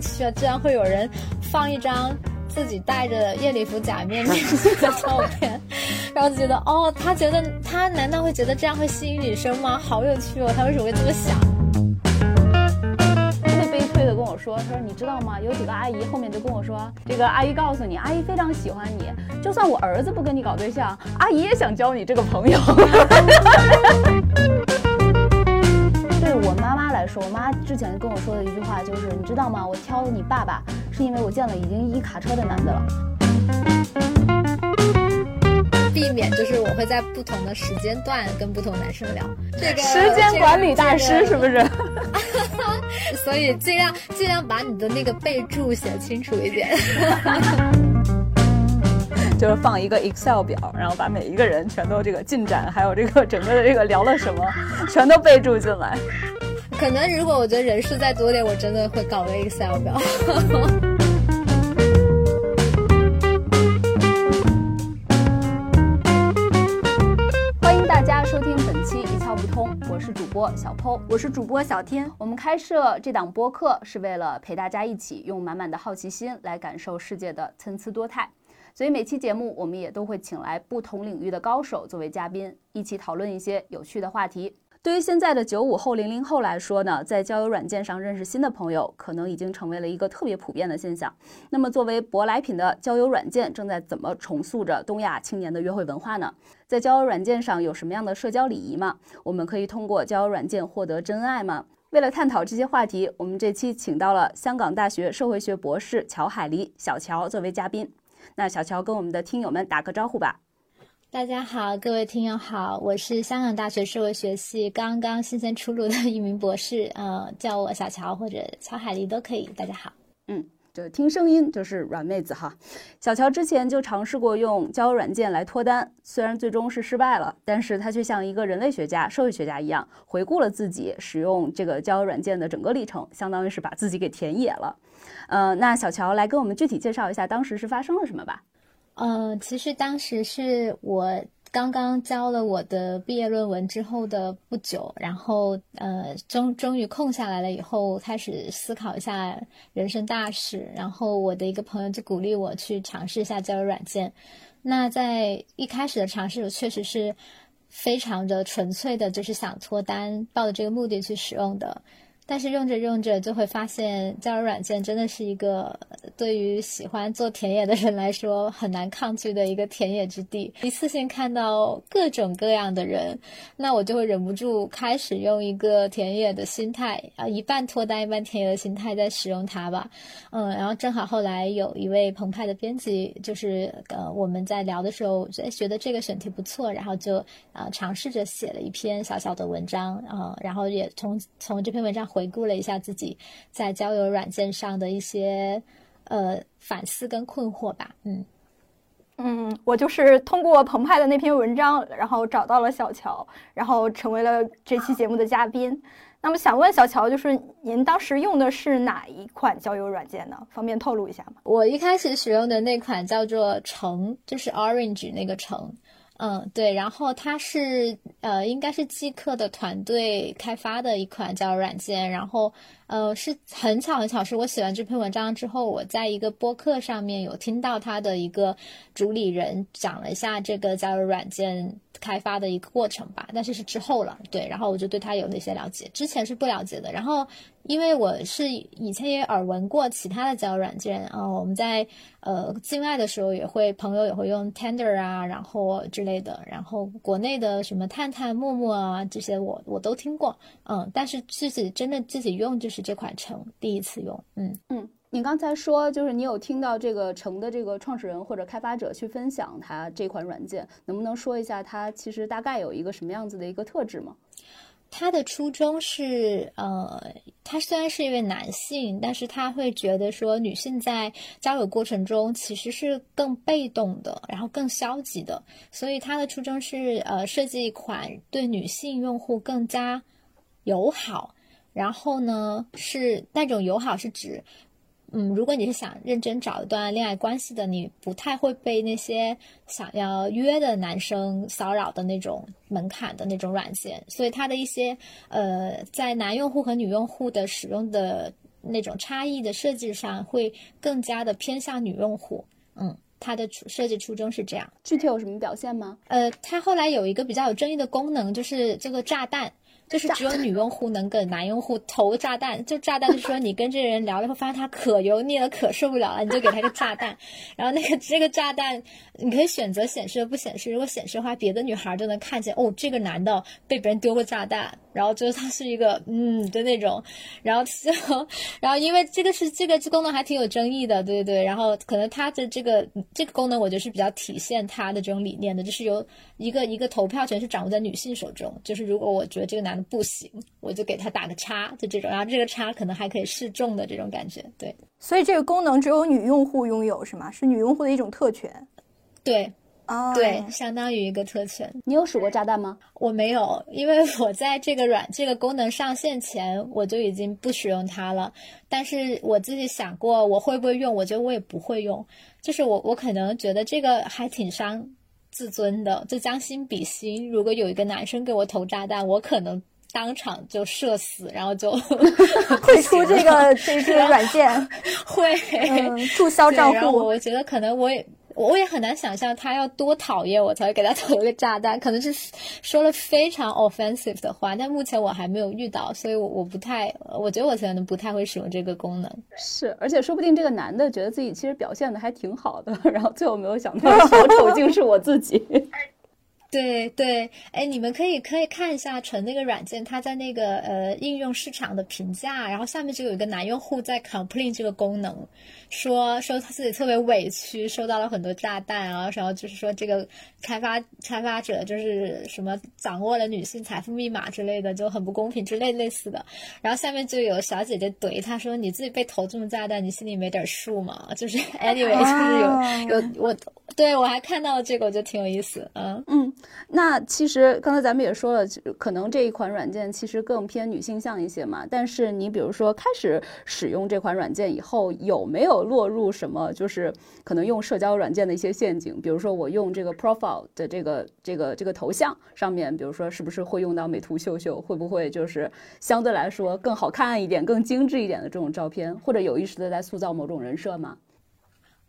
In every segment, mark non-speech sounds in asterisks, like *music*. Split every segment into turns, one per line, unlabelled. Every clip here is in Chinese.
居然会有人放一张自己戴着夜礼服假面面具 *laughs* 的照片，然后就觉得哦，他觉得他难道会觉得这样会吸引女生吗？好有趣哦，他为什么会这么想？
特别悲催的跟我说，他说你知道吗？有几个阿姨后面就跟我说，这个阿姨告诉你，阿姨非常喜欢你，就算我儿子不跟你搞对象，阿姨也想交你这个朋友。*laughs* 对我妈妈来说，我妈之前跟我说的一句话就是：你知道吗？我挑你爸爸是因为我见了已经一卡车的男的了。
避免就是我会在不同的时间段跟不同男生聊。这个
时间管理大师是不是？*laughs*
所以尽量尽量把你的那个备注写清楚一点。*laughs*
就是放一个 Excel 表，然后把每一个人全都这个进展，还有这个整个的这个聊了什么，全都备注进来。
可能如果我觉得人数再多点，我真的会搞个 Excel 表。*laughs*
欢迎大家收听本期一窍不通，我是主播小 PO，
我是主播小天。
我们开设这档播客是为了陪大家一起用满满的好奇心来感受世界的参差多态。所以每期节目，我们也都会请来不同领域的高手作为嘉宾，一起讨论一些有趣的话题。对于现在的九五后、零零后来说呢，在交友软件上认识新的朋友，可能已经成为了一个特别普遍的现象。那么，作为舶来品的交友软件，正在怎么重塑着东亚青年的约会文化呢？在交友软件上有什么样的社交礼仪吗？我们可以通过交友软件获得真爱吗？为了探讨这些话题，我们这期请到了香港大学社会学博士乔海黎小乔作为嘉宾。那小乔跟我们的听友们打个招呼吧。
大家好，各位听友好，我是香港大学社会学系刚刚新鲜出炉的一名博士，*laughs* 呃，叫我小乔或者乔海丽都可以。大家好，
嗯，就听声音就是软妹子哈。小乔之前就尝试过用交友软件来脱单，虽然最终是失败了，但是他却像一个人类学家、社会学家一样，回顾了自己使用这个交友软件的整个历程，相当于是把自己给田野了。呃，那小乔来跟我们具体介绍一下当时是发生了什么吧。
呃，其实当时是我刚刚交了我的毕业论文之后的不久，然后呃，终终于空下来了以后，开始思考一下人生大事。然后我的一个朋友就鼓励我去尝试一下交友软件。那在一开始的尝试，我确实是非常的纯粹的，就是想脱单，抱着这个目的去使用的。但是用着用着就会发现，交友软件真的是一个对于喜欢做田野的人来说很难抗拒的一个田野之地。一次性看到各种各样的人，那我就会忍不住开始用一个田野的心态啊，一半脱单一半田野的心态在使用它吧。嗯，然后正好后来有一位澎湃的编辑，就是呃我们在聊的时候，哎觉得这个选题不错，然后就啊尝试着写了一篇小小的文章啊，然后也从从这篇文章回。回顾了一下自己在交友软件上的一些呃反思跟困惑吧，
嗯嗯，我就是通过澎湃的那篇文章，然后找到了小乔，然后成为了这期节目的嘉宾。那么想问小乔，就是您当时用的是哪一款交友软件呢？方便透露一下吗？
我一开始使用的那款叫做橙，就是 Orange 那个橙。嗯，对，然后它是呃，应该是即刻的团队开发的一款交友软件，然后呃，是很巧很巧，是我写完这篇文章之后，我在一个播客上面有听到他的一个主理人讲了一下这个交友软件开发的一个过程吧，但是是之后了，对，然后我就对他有了一些了解，之前是不了解的，然后。因为我是以前也耳闻过其他的交友软件啊，我们在呃境外的时候也会朋友也会用 Tender 啊，然后之类的，然后国内的什么探探、陌陌啊这些我我都听过，嗯，但是自己真的自己用就是这款橙第一次用，嗯
嗯，你刚才说就是你有听到这个橙的这个创始人或者开发者去分享他这款软件，能不能说一下它其实大概有一个什么样子的一个特质吗？
他的初衷是，呃，他虽然是一位男性，但是他会觉得说，女性在交友过程中其实是更被动的，然后更消极的，所以他的初衷是，呃，设计一款对女性用户更加友好，然后呢，是那种友好是指。嗯，如果你是想认真找一段恋爱关系的，你不太会被那些想要约的男生骚扰的那种门槛的那种软件，所以它的一些呃，在男用户和女用户的使用的那种差异的设计上会更加的偏向女用户。嗯，它的设计初衷是这样。
具体有什么表现吗？
呃，它后来有一个比较有争议的功能，就是这个炸弹。就是只有女用户能给男用户投炸弹，就炸弹就是说你跟这个人聊了以后，发现他可油腻了，可受不了了，你就给他个炸弹，然后那个这个炸弹你可以选择显示不显示，如果显示的话，别的女孩就能看见哦，这个男的被别人丢过炸弹，然后就是他是一个嗯的那种，然后就然后因为这个是这个功能还挺有争议的，对对对，然后可能它的这个这个功能我觉得是比较体现它的这种理念的，就是由一个一个投票权是掌握在女性手中，就是如果我觉得这个男的。不行，我就给他打个叉，就这种，然后这个叉可能还可以示众的这种感觉，对。
所以这个功能只有女用户拥有是吗？是女用户的一种特权？
对，
啊，
对，相当于一个特权。
你有数过炸弹吗？
我没有，因为 *laughs* 我在这个软这个功能上线前我就已经不使用它了。但是我自己想过我会不会用，我觉得我也不会用。就是我我可能觉得这个还挺伤自尊的，就将心比心。如果有一个男生给我投炸弹，我可能。当场就社死，然后就 *laughs*
退出这个这 *laughs* 这个软件，
会
注销账户。
我觉得可能我也我也很难想象他要多讨厌我才会给他投一个炸弹，可能是 *laughs* 说了非常 offensive 的话。但目前我还没有遇到，所以我我不太，我觉得我可能不太会使用这个功能。
是，而且说不定这个男的觉得自己其实表现的还挺好的，然后最后没有想到小丑竟是我自己。*laughs*
对对，哎，你们可以可以看一下纯那个软件，它在那个呃应用市场的评价，然后下面就有一个男用户在 complain 这个功能。说说他自己特别委屈，收到了很多炸弹啊，然后就是说这个开发开发者就是什么掌握了女性财富密码之类的，就很不公平之类类似的。然后下面就有小姐姐怼他说：“你自己被投这么炸弹，你心里没点数吗？” *laughs* 就是 anyway，就是有有我对我还看到了这个，我觉得挺有意思。
嗯嗯，那其实刚才咱们也说了，可能这一款软件其实更偏女性向一些嘛。但是你比如说开始使用这款软件以后，有没有落入什么就是可能用社交软件的一些陷阱，比如说我用这个 profile 的这个这个这个头像上面，比如说是不是会用到美图秀秀，会不会就是相对来说更好看一点、更精致一点的这种照片，或者有意识的在塑造某种人设吗？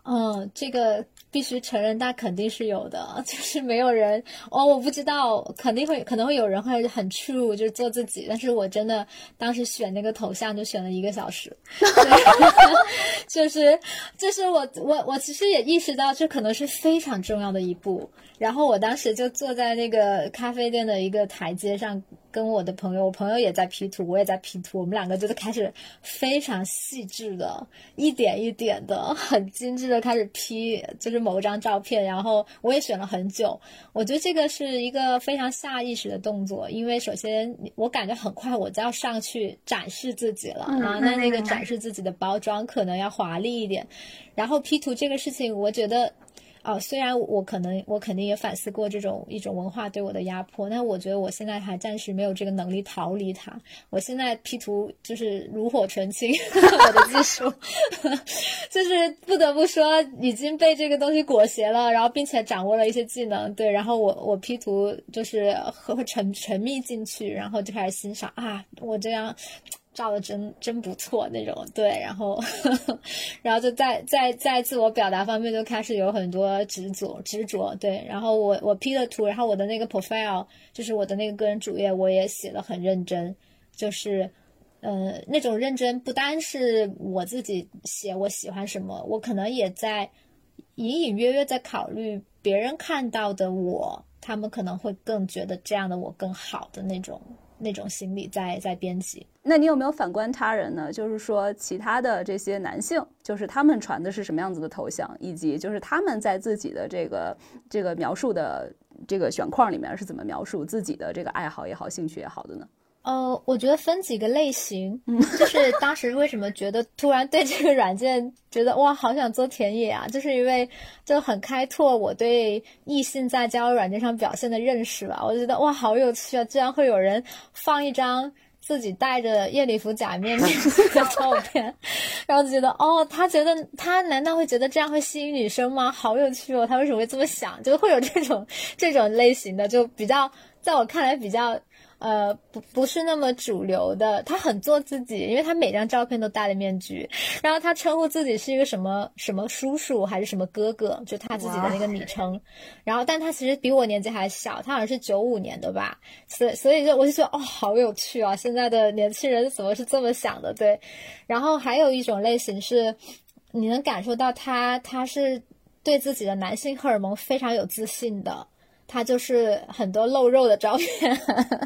嗯，这个必须承认，那肯定是有的，*laughs* 就是没有人哦，我不知道，肯定会可能会有人会很 true，就是做自己，但是我真的当时选那个头像就选了一个小时，*laughs* *laughs* 就是就是我我我其实也意识到这可能是非常重要的一步，然后我当时就坐在那个咖啡店的一个台阶上。跟我的朋友，我朋友也在 P 图，我也在 P 图，我们两个就是开始非常细致的，一点一点的，很精致的开始 P，就是某一张照片，然后我也选了很久。我觉得这个是一个非常下意识的动作，因为首先我感觉很快我就要上去展示自己了啊，那那个展示自己的包装可能要华丽一点，然后 P 图这个事情，我觉得。哦，虽然我可能我肯定也反思过这种一种文化对我的压迫，但我觉得我现在还暂时没有这个能力逃离它。我现在 P 图就是炉火纯青，*laughs* 我的技术 *laughs* 就是不得不说已经被这个东西裹挟了，然后并且掌握了一些技能。对，然后我我 P 图就是会沉沉迷进去，然后就开始欣赏啊，我这样。照的真真不错那种，对，然后，然后就在在在自我表达方面就开始有很多执着执着，对，然后我我 P 的图，然后我的那个 profile 就是我的那个个人主页，我也写的很认真，就是，呃，那种认真不单是我自己写我喜欢什么，我可能也在隐隐约约在考虑别人看到的我，他们可能会更觉得这样的我更好的那种。那种心理在在编辑，
那你有没有反观他人呢？就是说，其他的这些男性，就是他们传的是什么样子的头像，以及就是他们在自己的这个这个描述的这个选框里面是怎么描述自己的这个爱好也好、兴趣也好的呢？
呃，我觉得分几个类型，就是当时为什么觉得突然对这个软件觉得哇，好想做田野啊，就是因为就很开拓我对异性在交友软件上表现的认识吧。我觉得哇，好有趣啊，居然会有人放一张自己戴着夜礼服假面面具的照片，*laughs* 然后就觉得哦，他觉得他难道会觉得这样会吸引女生吗？好有趣哦，他为什么会这么想？就会有这种这种类型的，就比较。在我看来比较。呃，不不是那么主流的，他很做自己，因为他每张照片都戴了面具，然后他称呼自己是一个什么什么叔叔还是什么哥哥，就他自己的那个昵称，然后但他其实比我年纪还小，他好像是九五年的吧，所所以就我就觉得哦，好有趣啊，现在的年轻人怎么是这么想的？对，然后还有一种类型是，你能感受到他他是对自己的男性荷尔蒙非常有自信的。他就是很多露肉的照片，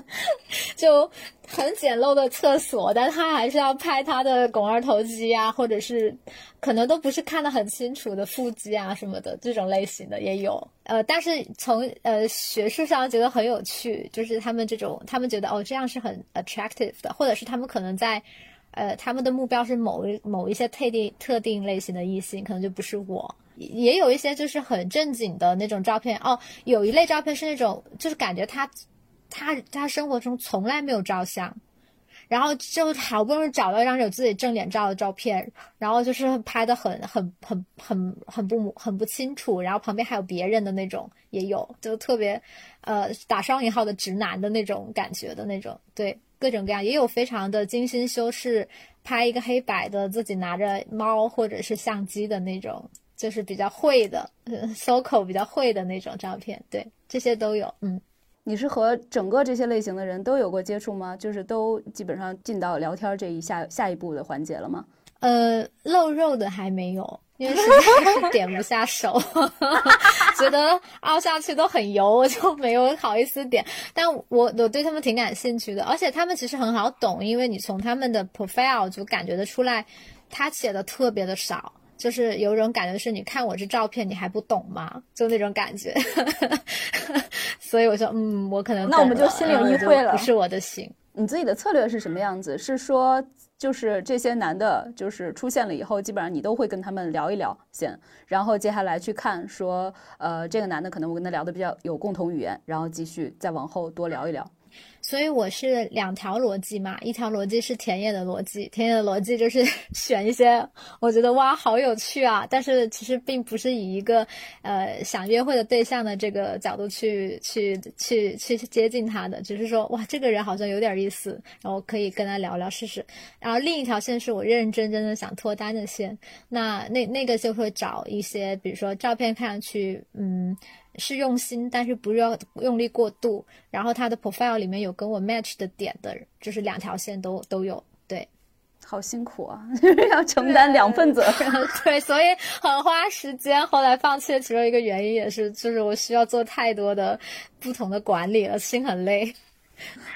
*laughs* 就很简陋的厕所，但他还是要拍他的肱二头肌啊，或者是可能都不是看得很清楚的腹肌啊什么的这种类型的也有。呃，但是从呃学术上觉得很有趣，就是他们这种，他们觉得哦这样是很 attractive 的，或者是他们可能在呃他们的目标是某一某一些特定特定类型的异性，可能就不是我。也有一些就是很正经的那种照片哦，有一类照片是那种，就是感觉他，他他生活中从来没有照相，然后就好不容易找到一张有自己正脸照的照片，然后就是拍的很很很很很不很不清楚，然后旁边还有别人的那种也有，就特别，呃，打双引号的直男的那种感觉的那种，对，各种各样，也有非常的精心修饰，拍一个黑白的自己拿着猫或者是相机的那种。就是比较会的，SOCO 比较会的那种照片，对，这些都有。嗯，
你是和整个这些类型的人都有过接触吗？就是都基本上进到聊天这一下下一步的环节了吗？
呃，露肉的还没有，因为实在是 *laughs* 点不下手，*laughs* 觉得凹下去都很油，我就没有好意思点。但我我对他们挺感兴趣的，而且他们其实很好懂，因为你从他们的 profile 就感觉得出来，他写的特别的少。就是有种感觉，是你看我这照片，你还不懂吗？就那种感觉，*laughs* 所以我说，嗯，我可能
那我们就心领意会了，
不是我的型。
你自己的策略是什么样子？是说，就是这些男的，就是出现了以后，基本上你都会跟他们聊一聊先，然后接下来去看说，呃，这个男的可能我跟他聊的比较有共同语言，然后继续再往后多聊一聊。
所以我是两条逻辑嘛，一条逻辑是田野的逻辑，田野的逻辑就是 *laughs* 选一些我觉得哇好有趣啊，但是其实并不是以一个呃想约会的对象的这个角度去去去去接近他的，只是说哇这个人好像有点意思，然后可以跟他聊聊试试。然后另一条线是我认认真真的想脱单的线，那那那个就会找一些，比如说照片看上去嗯。是用心，但是不要用力过度。然后他的 profile 里面有跟我 match 的点的，就是两条线都都有。对，
好辛苦啊，就 *laughs* 是要承担两份责任。*laughs*
对，所以很花时间。后来放弃的其中一个原因也是，就是我需要做太多的不同的管理了，心很累。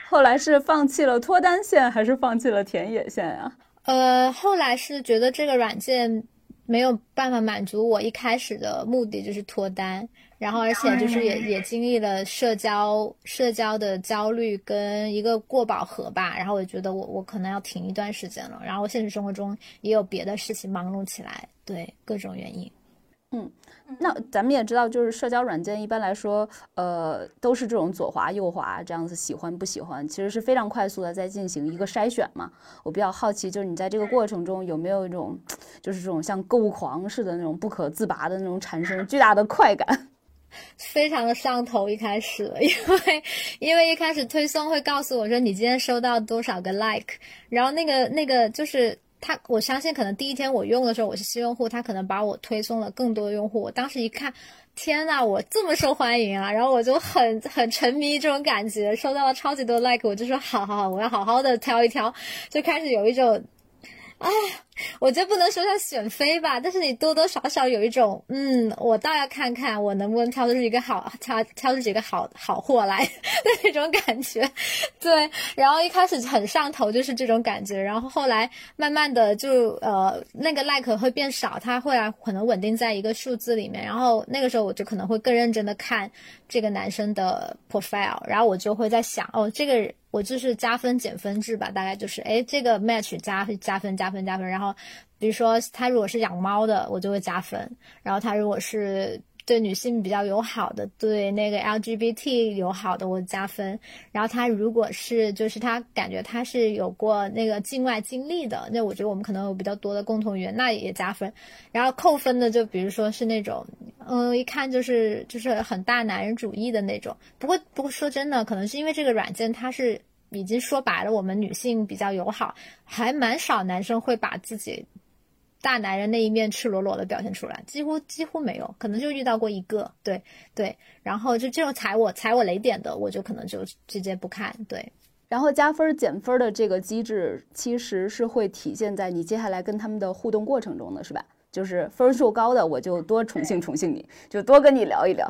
后来是放弃了脱单线，还是放弃了田野线啊？
呃，后来是觉得这个软件没有办法满足我一开始的目的，就是脱单。然后，而且就是也也经历了社交社交的焦虑跟一个过饱和吧。然后我觉得我我可能要停一段时间了。然后现实生活中也有别的事情忙碌起来，对各种原因。
嗯，那咱们也知道，就是社交软件一般来说，呃，都是这种左滑右滑这样子，喜欢不喜欢，其实是非常快速的在进行一个筛选嘛。我比较好奇，就是你在这个过程中有没有一种，就是这种像购物狂似的那种不可自拔的那种产生巨大的快感。
非常的上头，一开始，*laughs* 因为因为一开始推送会告诉我说你今天收到多少个 like，然后那个那个就是他，我相信可能第一天我用的时候我是新用户，他可能把我推送了更多的用户，我当时一看，天呐，我这么受欢迎啊，然后我就很很沉迷这种感觉，收到了超级多 like，我就说好好好，我要好好的挑一挑，就开始有一种。啊，*laughs* 我觉得不能说像选妃吧，但是你多多少少有一种，嗯，我倒要看看我能不能挑出一个好挑挑出几个好好货来的那种感觉。对，然后一开始很上头，就是这种感觉，然后后来慢慢的就呃那个 like 会变少，它会可能稳定在一个数字里面，然后那个时候我就可能会更认真的看这个男生的 profile，然后我就会在想，哦，这个。我就是加分减分制吧，大概就是，哎，这个 match 加加分加分加分，然后，比如说他如果是养猫的，我就会加分，然后他如果是对女性比较友好的，对那个 LGBT 友好的，我加分。然后他如果是就是他感觉他是有过那个境外经历的，那我觉得我们可能有比较多的共同语言，那也加分。然后扣分的就比如说是那种，嗯，一看就是就是很大男人主义的那种。不过不过说真的，可能是因为这个软件它是已经说白了，我们女性比较友好，还蛮少男生会把自己。大男人那一面赤裸裸的表现出来，几乎几乎没有，可能就遇到过一个，对对，然后就这种踩我踩我雷点的，我就可能就直接不看，对。
然后加分减分的这个机制，其实是会体现在你接下来跟他们的互动过程中的是吧？就是分数高的，我就多宠幸宠幸你，就多跟你聊一聊。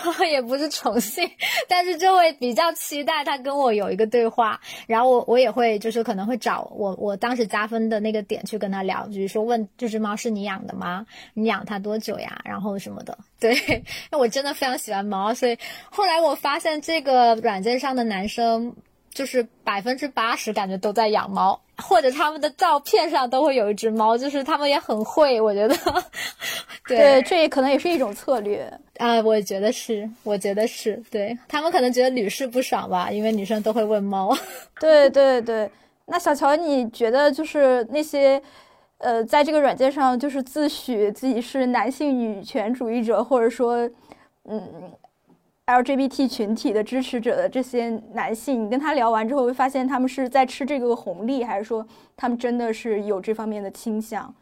*laughs*
也不是宠幸，但是就会比较期待他跟我有一个对话，然后我我也会就是可能会找我我当时加分的那个点去跟他聊，比如说问这只猫是你养的吗？你养它多久呀？然后什么的。对，*laughs* 那我真的非常喜欢猫，所以后来我发现这个软件上的男生。就是百分之八十感觉都在养猫，或者他们的照片上都会有一只猫，就是他们也很会，我觉得。*laughs*
对，这也可能也是一种策略
啊，我觉得是，我觉得是对他们可能觉得屡试不爽吧，因为女生都会问猫。*laughs*
对对对，那小乔，你觉得就是那些，呃，在这个软件上就是自诩自己是男性女权主义者，或者说，嗯。LGBT 群体的支持者的这些男性，你跟他聊完之后，会发现他们是在吃这个红利，还是说他们真的是有这方面的倾向？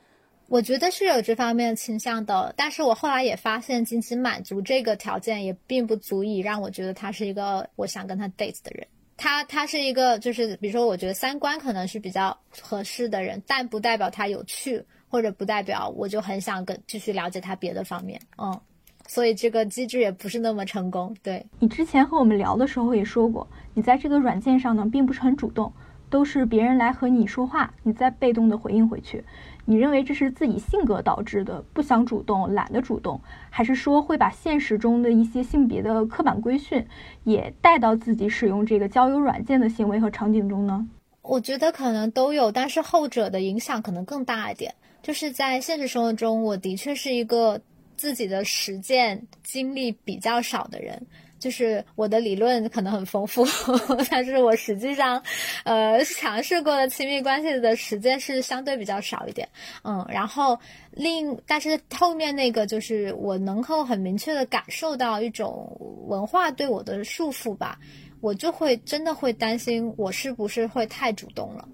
我觉得是有这方面倾向的，但是我后来也发现，仅仅满足这个条件也并不足以让我觉得他是一个我想跟他 date 的人。他他是一个，就是比如说，我觉得三观可能是比较合适的人，但不代表他有趣，或者不代表我就很想跟继续了解他别的方面。嗯。所以这个机制也不是那么成功。对
你之前和我们聊的时候也说过，你在这个软件上呢，并不是很主动，都是别人来和你说话，你再被动的回应回去。你认为这是自己性格导致的，不想主动，懒得主动，还是说会把现实中的一些性别的刻板规训也带到自己使用这个交友软件的行为和场景中呢？
我觉得可能都有，但是后者的影响可能更大一点。就是在现实生活中，我的确是一个。自己的实践经历比较少的人，就是我的理论可能很丰富，*laughs* 但是我实际上，呃，尝试过的亲密关系的实践是相对比较少一点。嗯，然后另，但是后面那个就是我能够很明确的感受到一种文化对我的束缚吧，我就会真的会担心我是不是会太主动了。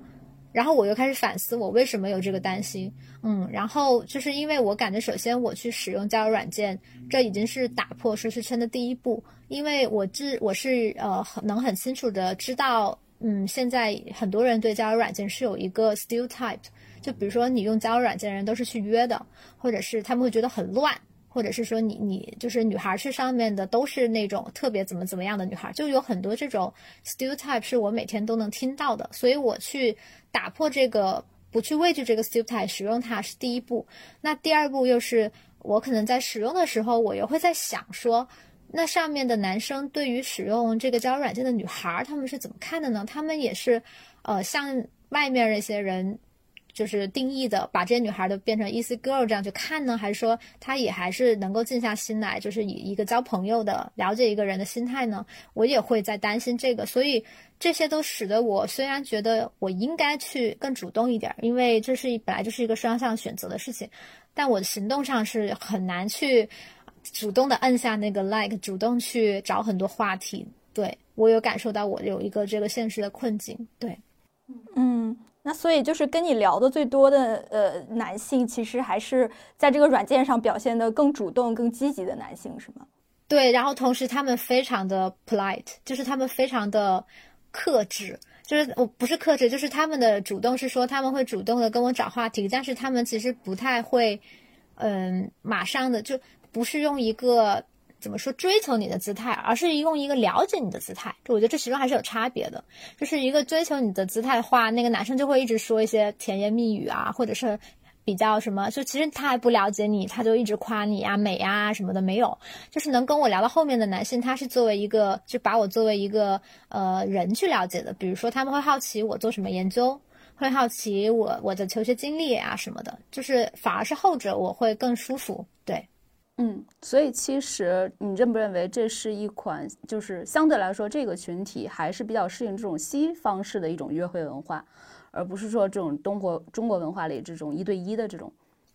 然后我又开始反思，我为什么有这个担心？嗯，然后就是因为我感觉，首先我去使用交友软件，这已经是打破舒适圈的第一步。因为我知我是呃很能很清楚的知道，嗯，现在很多人对交友软件是有一个 stereotype，就比如说你用交友软件的人都是去约的，或者是他们会觉得很乱。或者是说你你就是女孩去上面的都是那种特别怎么怎么样的女孩，就有很多这种 stereotype 是我每天都能听到的，所以我去打破这个，不去畏惧这个 stereotype，使用它是第一步。那第二步又是我可能在使用的时候，我又会在想说，那上面的男生对于使用这个交友软件的女孩，他们是怎么看的呢？他们也是，呃，像外面那些人。就是定义的，把这些女孩都变成 easy girl 这样去看呢，还是说他也还是能够静下心来，就是以一个交朋友的、了解一个人的心态呢？我也会在担心这个，所以这些都使得我虽然觉得我应该去更主动一点，因为这是本来就是一个双向选择的事情，但我的行动上是很难去主动的按下那个 like，主动去找很多话题。对我有感受到我有一个这个现实的困境。对，
嗯。那所以就是跟你聊的最多的呃男性，其实还是在这个软件上表现的更主动、更积极的男性，是吗？
对，然后同时他们非常的 polite，就是他们非常的克制，就是我不是克制，就是他们的主动是说他们会主动的跟我找话题，但是他们其实不太会，嗯，马上的就不是用一个。怎么说追求你的姿态，而是用一个了解你的姿态。就我觉得这其中还是有差别的。就是一个追求你的姿态的话，那个男生就会一直说一些甜言蜜语啊，或者是比较什么，就其实他还不了解你，他就一直夸你啊美啊什么的。没有，就是能跟我聊到后面的男性，他是作为一个就把我作为一个呃人去了解的。比如说他们会好奇我做什么研究，会好奇我我的求学经历啊什么的。就是反而是后者我会更舒服。对。
嗯，所以其实你认不认为这是一款，就是相对来说这个群体还是比较适应这种西方式的一种约会文化，而不是说这种中国中国文化里这种一对一的这种。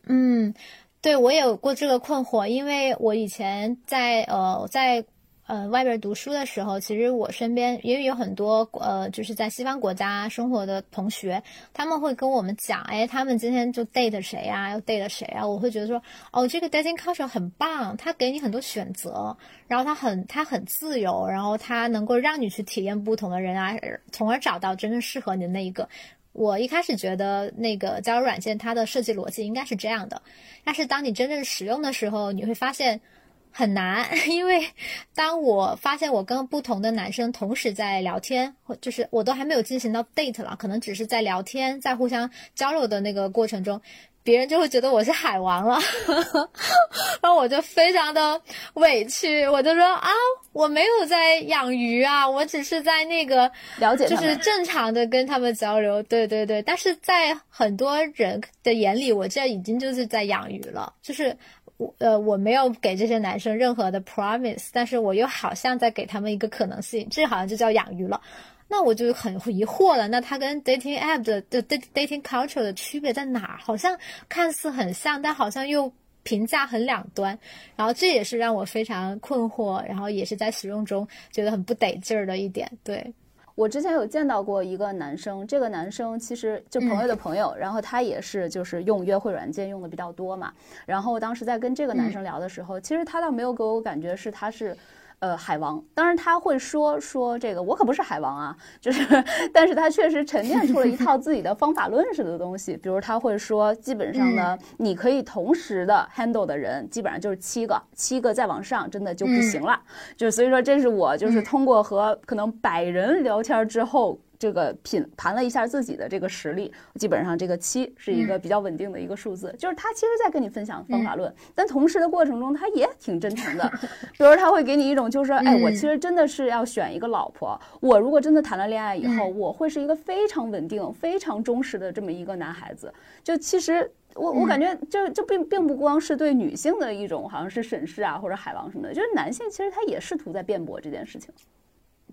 嗯，对我也有过这个困惑，因为我以前在呃在。呃，外边读书的时候，其实我身边也有很多呃，就是在西方国家生活的同学，他们会跟我们讲，哎，他们今天就 date 谁啊，又 date 谁啊？我会觉得说，哦，这个 dating culture 很棒，它给你很多选择，然后它很它很自由，然后它能够让你去体验不同的人啊，从而找到真正适合你的那一个。我一开始觉得那个交友软件它的设计逻辑应该是这样的，但是当你真正使用的时候，你会发现。很难，*laughs* 因为当我发现我跟不同的男生同时在聊天，或就是我都还没有进行到 date 了，可能只是在聊天，在互相交流的那个过程中，别人就会觉得我是海王了，*laughs* 然后我就非常的委屈，我就说啊，我没有在养鱼啊，我只是在那个
了解，
就是正常的跟他们交流，对对对，但是在很多人的眼里，我这已经就是在养鱼了，就是。我呃，我没有给这些男生任何的 promise，但是我又好像在给他们一个可能性，这好像就叫养鱼了。那我就很疑惑了，那它跟 dating app 的的 dating culture 的区别在哪？好像看似很像，但好像又评价很两端。然后这也是让我非常困惑，然后也是在使用中觉得很不得劲儿的一点。对。
我之前有见到过一个男生，这个男生其实就朋友的朋友，然后他也是就是用约会软件用的比较多嘛。然后当时在跟这个男生聊的时候，其实他倒没有给我感觉是他是。呃，海王，当然他会说说这个，我可不是海王啊，就是，*laughs* 但是他确实沉淀出了一套自己的方法论式的东西，比如他会说，基本上呢，你可以同时的 handle 的人，基本上就是七个，七个再往上，真的就不行了，就是所以说，这是我就是通过和可能百人聊天之后。这个品盘了一下自己的这个实力，基本上这个七是一个比较稳定的一个数字。就是他其实在跟你分享方法论，但同时的过程中他也挺真诚的。*laughs* 比如他会给你一种就是说，哎，我其实真的是要选一个老婆。我如果真的谈了恋爱以后，我会是一个非常稳定、非常忠实的这么一个男孩子。就其实我我感觉就就并并不光是对女性的一种好像是审视啊或者海王什么的，就是男性其实他也试图在辩驳这件事情。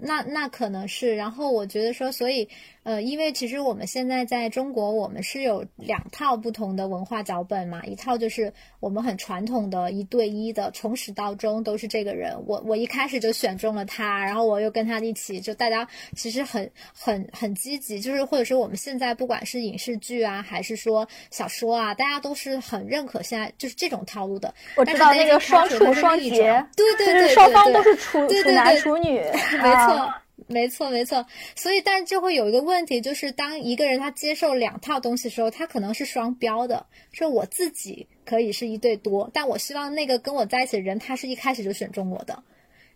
那那可能是，然后我觉得说，所以。呃，因为其实我们现在在中国，我们是有两套不同的文化脚本嘛。一套就是我们很传统的一对一的，从始到终都是这个人。我我一开始就选中了他，然后我又跟他一起，就大家其实很很很积极，就是或者是我们现在不管是影视剧啊，还是说小说啊，大家都是很认可现在就是这种套路的。
我知道那个双处双结，
对对对，
双方都是处处男处女，
没错。没错，没错，所以，但就会有一个问题，就是当一个人他接受两套东西的时候，他可能是双标的。说我自己可以是一对多，但我希望那个跟我在一起的人，他是一开始就选中我的，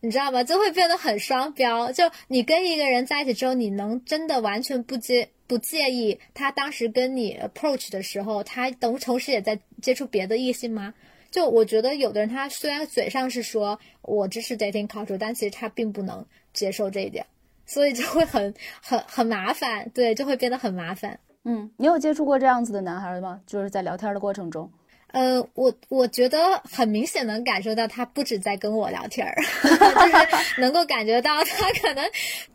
你知道吗？就会变得很双标。就你跟一个人在一起之后，你能真的完全不接不介意他当时跟你 approach 的时候，他等同时也在接触别的异性吗？就我觉得有的人他虽然嘴上是说我支持 dating culture，但其实他并不能接受这一点。所以就会很很很麻烦，对，就会变得很麻烦。
嗯，你有接触过这样子的男孩吗？就是在聊天的过程中。
呃，我我觉得很明显能感受到他不止在跟我聊天儿，*laughs* *laughs* 就是能够感觉到他可能。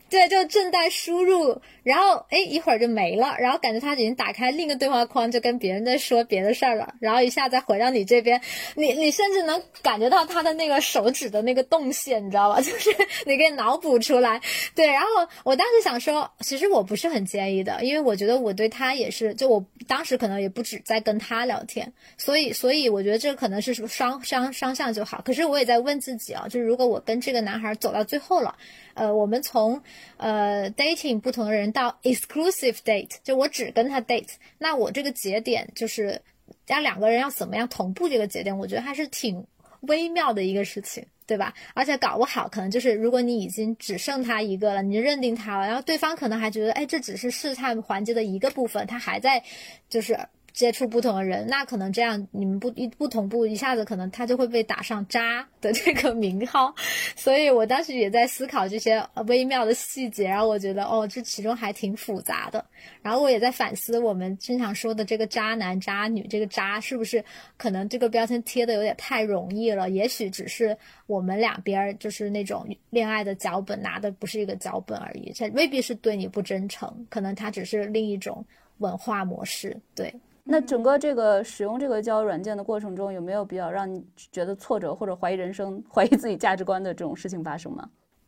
对，就正在输入，然后哎，一会儿就没了，然后感觉他已经打开另一个对话框，就跟别人在说别的事儿了，然后一下再回到你这边，你你甚至能感觉到他的那个手指的那个动线，你知道吧？*laughs* 就是你可以脑补出来。对，然后我当时想说，其实我不是很介意的，因为我觉得我对他也是，就我当时可能也不止在跟他聊天，所以所以我觉得这可能是双双双向就好。可是我也在问自己啊，就是如果我跟这个男孩走到最后了。呃，我们从呃 dating 不同的人到 exclusive date，就我只跟他 date，那我这个节点就是要两个人要怎么样同步这个节点，我觉得还是挺微妙的一个事情，对吧？而且搞不好可能就是如果你已经只剩他一个了，你就认定他了，然后对方可能还觉得，哎，这只是试探环节的一个部分，他还在就是接触不同的人，那可能这样你们不一不同步，一下子可能他就会被打上渣的这个名号。所以我当时也在思考这些微妙的细节，然后我觉得哦，这其中还挺复杂的。然后我也在反思我们经常说的这个渣男渣女，这个渣是不是可能这个标签贴的有点太容易了？也许只是我们两边就是那种恋爱的脚本拿的不是一个脚本而已，这未必是对你不真诚，可能它只是另一种文化模式，对。
那整个这个使用这个交友软件的过程中，有没有比较让你觉得挫折或者怀疑人生、怀疑自己价值观的这种事情发生吗？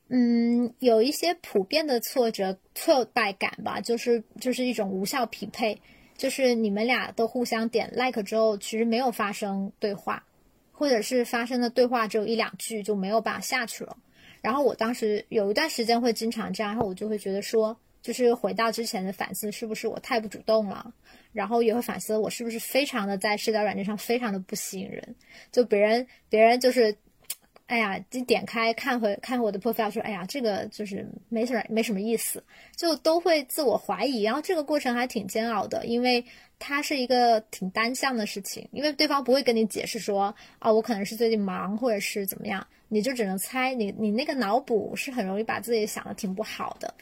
嗯，有一些普遍的挫折、挫败感吧，就是就是一种无效匹配，就是你们俩都互相点 like 之后，其实没有发生对话，或者是发生的对话只有一两句就没有办法下去了。然后我当时有一段时间会经常这样，然后我就会觉得说。就是回到之前的反思，是不是我太不主动了？然后也会反思我是不是非常的在社交软件上非常的不吸引人？就别人别人就是，哎呀，一点开看回看我的 profile 说，哎呀，这个就是没什么没什么意思，就都会自我怀疑。然后这个过程还挺煎熬的，因为它是一个挺单向的事情，因为对方不会跟你解释说，啊，我可能是最近忙或者是怎么样，你就只能猜。你你那个脑补是很容易把自己想的挺不好的。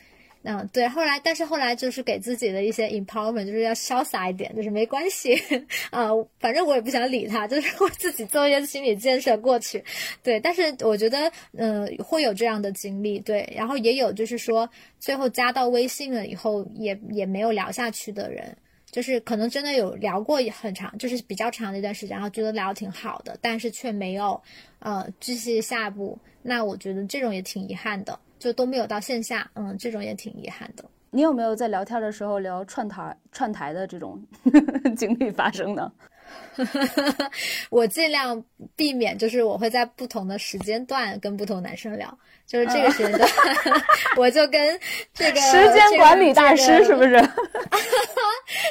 嗯，对，后来，但是后来就是给自己的一些 empowerment，就是要潇洒一点，就是没关系，*laughs* 啊，反正我也不想理他，就是我自己做一些心理建设过去，对，但是我觉得，嗯，会有这样的经历，对，然后也有就是说，最后加到微信了以后，也也没有聊下去的人，就是可能真的有聊过很长，就是比较长的一段时间，然后觉得聊挺好的，但是却没有，呃，继续下一步，那我觉得这种也挺遗憾的。就都没有到线下，嗯，这种也挺遗憾的。
你有没有在聊天的时候聊串台串台的这种 *laughs* 经历发生呢？*laughs*
我尽量避免，就是我会在不同的时间段跟不同男生聊。就是这个时间段，*laughs* 我就跟这个
时间管理大师是不是？*laughs*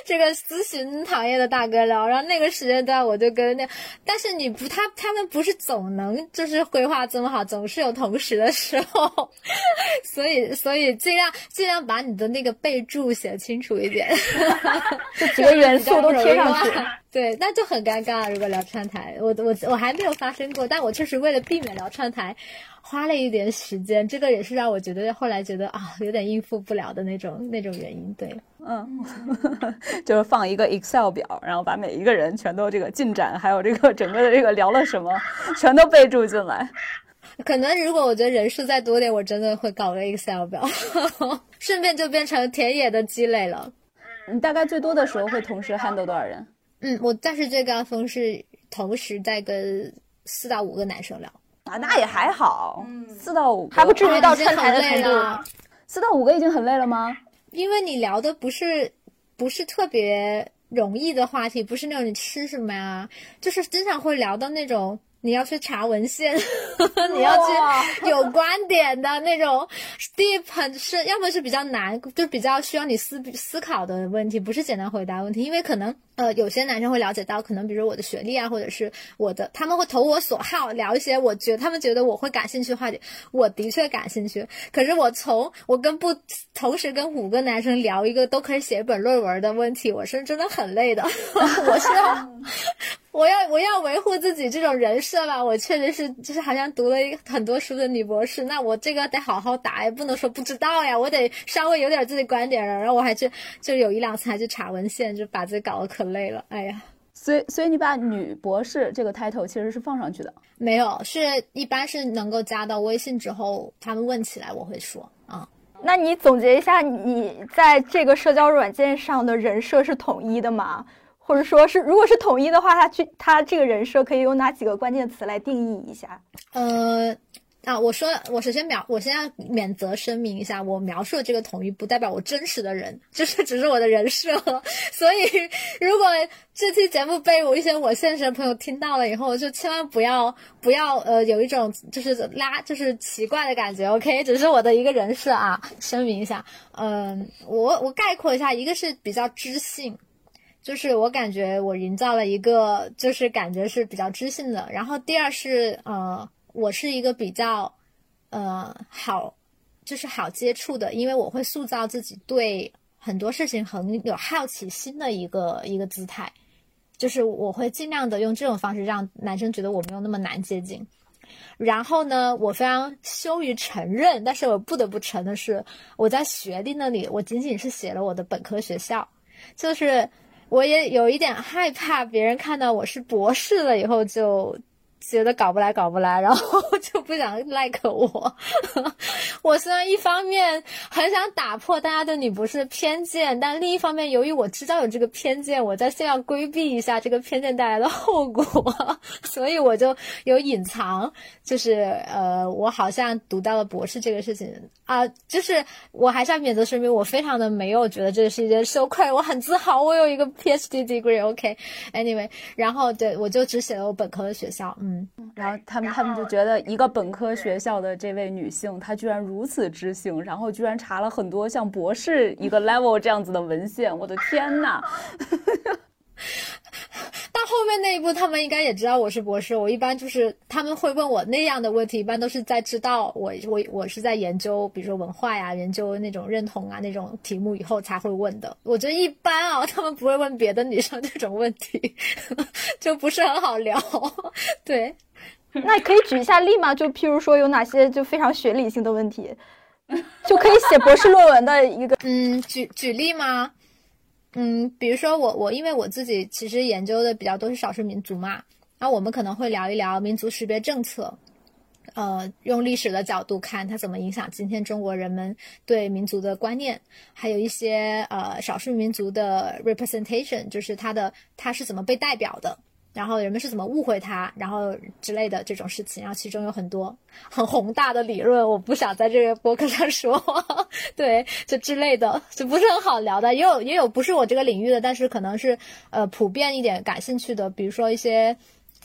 这个咨询行业的大哥聊，然后那个时间段我就跟那，但是你不，他他们不是总能就是规划这么好，总是有同时的时候，*laughs* 所以所以尽量尽量把你的那个备注写清楚一点，
这几个元素都贴上去。
对，那就很尴尬。如果聊串台，我我我还没有发生过，但我确实为了避免聊串台。花了一点时间，这个也是让我觉得后来觉得啊，有点应付不了的那种那种原因。对，
嗯，*laughs* 就是放一个 Excel 表，然后把每一个人全都这个进展，还有这个整个的这个聊了什么，全都备注进来。*laughs*
可能如果我觉得人数再多点，我真的会搞个 Excel 表，*laughs* 顺便就变成田野的积累了。
你大概最多的时候会同时 handle 多少人？
嗯，我暂时最高峰是同时在跟四到五个男生聊。
啊，那也还好，四到五
还不至于到串台的程度。
四到五个已经很累了吗？
因为你聊的不是不是特别容易的话题，不是那种你吃什么呀，就是经常会聊到那种。你要去查文献，*laughs* 你要去有观点的那种 deep 很深，要么是比较难，就比较需要你思思考的问题，不是简单回答问题。因为可能呃，有些男生会了解到，可能比如我的学历啊，或者是我的，他们会投我所好，聊一些我觉得他们觉得我会感兴趣的话题。我的确感兴趣，可是我从我跟不同时跟五个男生聊一个都可以写一本论文的问题，我是真的很累的，*laughs* 我是要。*laughs* 我要我要维护自己这种人设吧，我确实是就是好像读了一很多书的女博士，那我这个得好好答，也不能说不知道呀，我得稍微有点自己观点了。然后我还去就有一两次还去查文献，就把自己搞得可累了。哎呀，
所以所以你把女博士这个 title 其实是放上去的？
没有，是一般是能够加到微信之后，他们问起来我会说啊。
那你总结一下，你在这个社交软件上的人设是统一的吗？或者说是，如果是统一的话，他去他这个人设可以用哪几个关键词来定义一下？
呃，啊，我说，我首先描，我先要免责声明一下，我描述的这个统一不代表我真实的人，就是只是我的人设。*laughs* 所以，如果这期节目被我一些我现实的朋友听到了以后，就千万不要不要呃有一种就是拉就是奇怪的感觉。OK，只是我的一个人设啊，声明一下。嗯，我我概括一下，一个是比较知性。就是我感觉我营造了一个，就是感觉是比较知性的。然后第二是，呃，我是一个比较，呃，好，就是好接触的，因为我会塑造自己对很多事情很有好奇心的一个一个姿态，就是我会尽量的用这种方式让男生觉得我没有那么难接近。然后呢，我非常羞于承认，但是我不得不承的是，我在学历那里，我仅仅是写了我的本科学校，就是我也有一点害怕别人看到我是博士了以后就。觉得搞不来，搞不来，然后 *laughs* 就不想 like 我。我虽然一方面很想打破大家对女博士的偏见，但另一方面，由于我知道有这个偏见，我在先要规避一下这个偏见带来的后果，*laughs* 所以我就有隐藏，就是呃，我好像读到了博士这个事情啊，就是我还是要免责声明，我非常的没有觉得这是一件羞愧，我很自豪，我有一个 PhD degree。OK，Anyway，然后对我就只写了我本科的学校，嗯。
然后他们他们就觉得一个本科学校的这位女性，她居然如此知性，然后居然查了很多像博士一个 level 这样子的文献，我的天呐！*laughs*
到后面那一步，他们应该也知道我是博士。我一般就是他们会问我那样的问题，一般都是在知道我我我是在研究，比如说文化呀，研究那种认同啊那种题目以后才会问的。*laughs* 我觉得一般啊，他们不会问别的女生这种问题，就不是很好聊。*laughs* 对，
那可以举一下例吗？就譬如说有哪些就非常学理性的问题，就可以写博士论文的一个
嗯，举举例吗？嗯，比如说我我因为我自己其实研究的比较多是少数民族嘛，那我们可能会聊一聊民族识别政策，呃，用历史的角度看它怎么影响今天中国人们对民族的观念，还有一些呃少数民族的 representation，就是它的它是怎么被代表的。然后人们是怎么误会他，然后之类的这种事情，然后其中有很多 *laughs* 很宏大的理论，我不想在这个博客上说，*laughs* 对，就之类的，就不是很好聊的，也有也有不是我这个领域的，但是可能是呃普遍一点感兴趣的，比如说一些。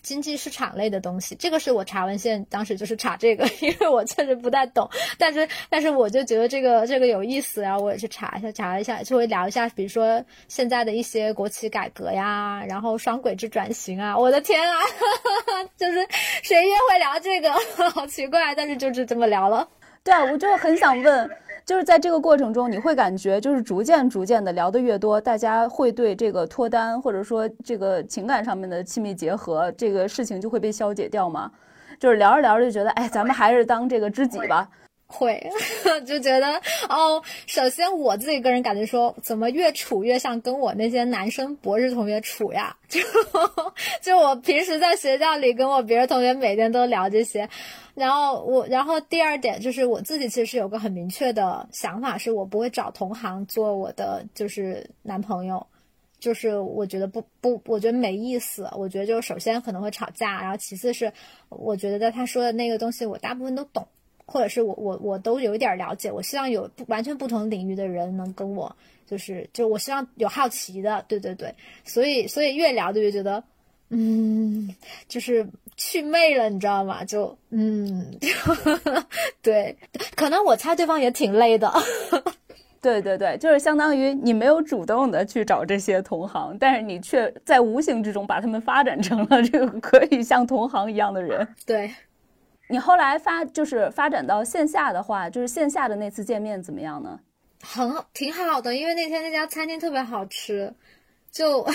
经济市场类的东西，这个是我查文献，当时就是查这个，*laughs* 因为我确实不太懂，但是但是我就觉得这个这个有意思，然后我也去查一下，查一下，就会聊一下，比如说现在的一些国企改革呀，然后双轨制转型啊，我的天啊，*laughs* 就是谁约会聊这个，*laughs* 好奇怪，但是就是这么聊了。
对啊，我就很想问。就是在这个过程中，你会感觉就是逐渐逐渐的聊得越多，大家会对这个脱单或者说这个情感上面的亲密结合这个事情就会被消解掉吗？就是聊着聊着就觉得，哎，咱们还是当这个知己吧。
会 *laughs* 就觉得哦，首先我自己个人感觉说，怎么越处越像跟我那些男生博士同学处呀？*laughs* 就就我平时在学校里跟我别的同学每天都聊这些。然后我，然后第二点就是我自己其实有个很明确的想法，是我不会找同行做我的就是男朋友，就是我觉得不不，我觉得没意思。我觉得就首先可能会吵架，然后其次是我觉得他说的那个东西我大部分都懂，或者是我我我都有一点了解。我希望有不完全不同领域的人能跟我，就是就我希望有好奇的，对对对。所以所以越聊就越觉得。嗯，就是去魅了，你知道吗？就嗯，*laughs* 对，可能我猜对方也挺累的。*laughs*
对对对，就是相当于你没有主动的去找这些同行，但是你却在无形之中把他们发展成了这个可以像同行一样的人。
对，
你后来发就是发展到线下的话，就是线下的那次见面怎么样呢？
很好，挺好的，因为那天那家餐厅特别好吃。就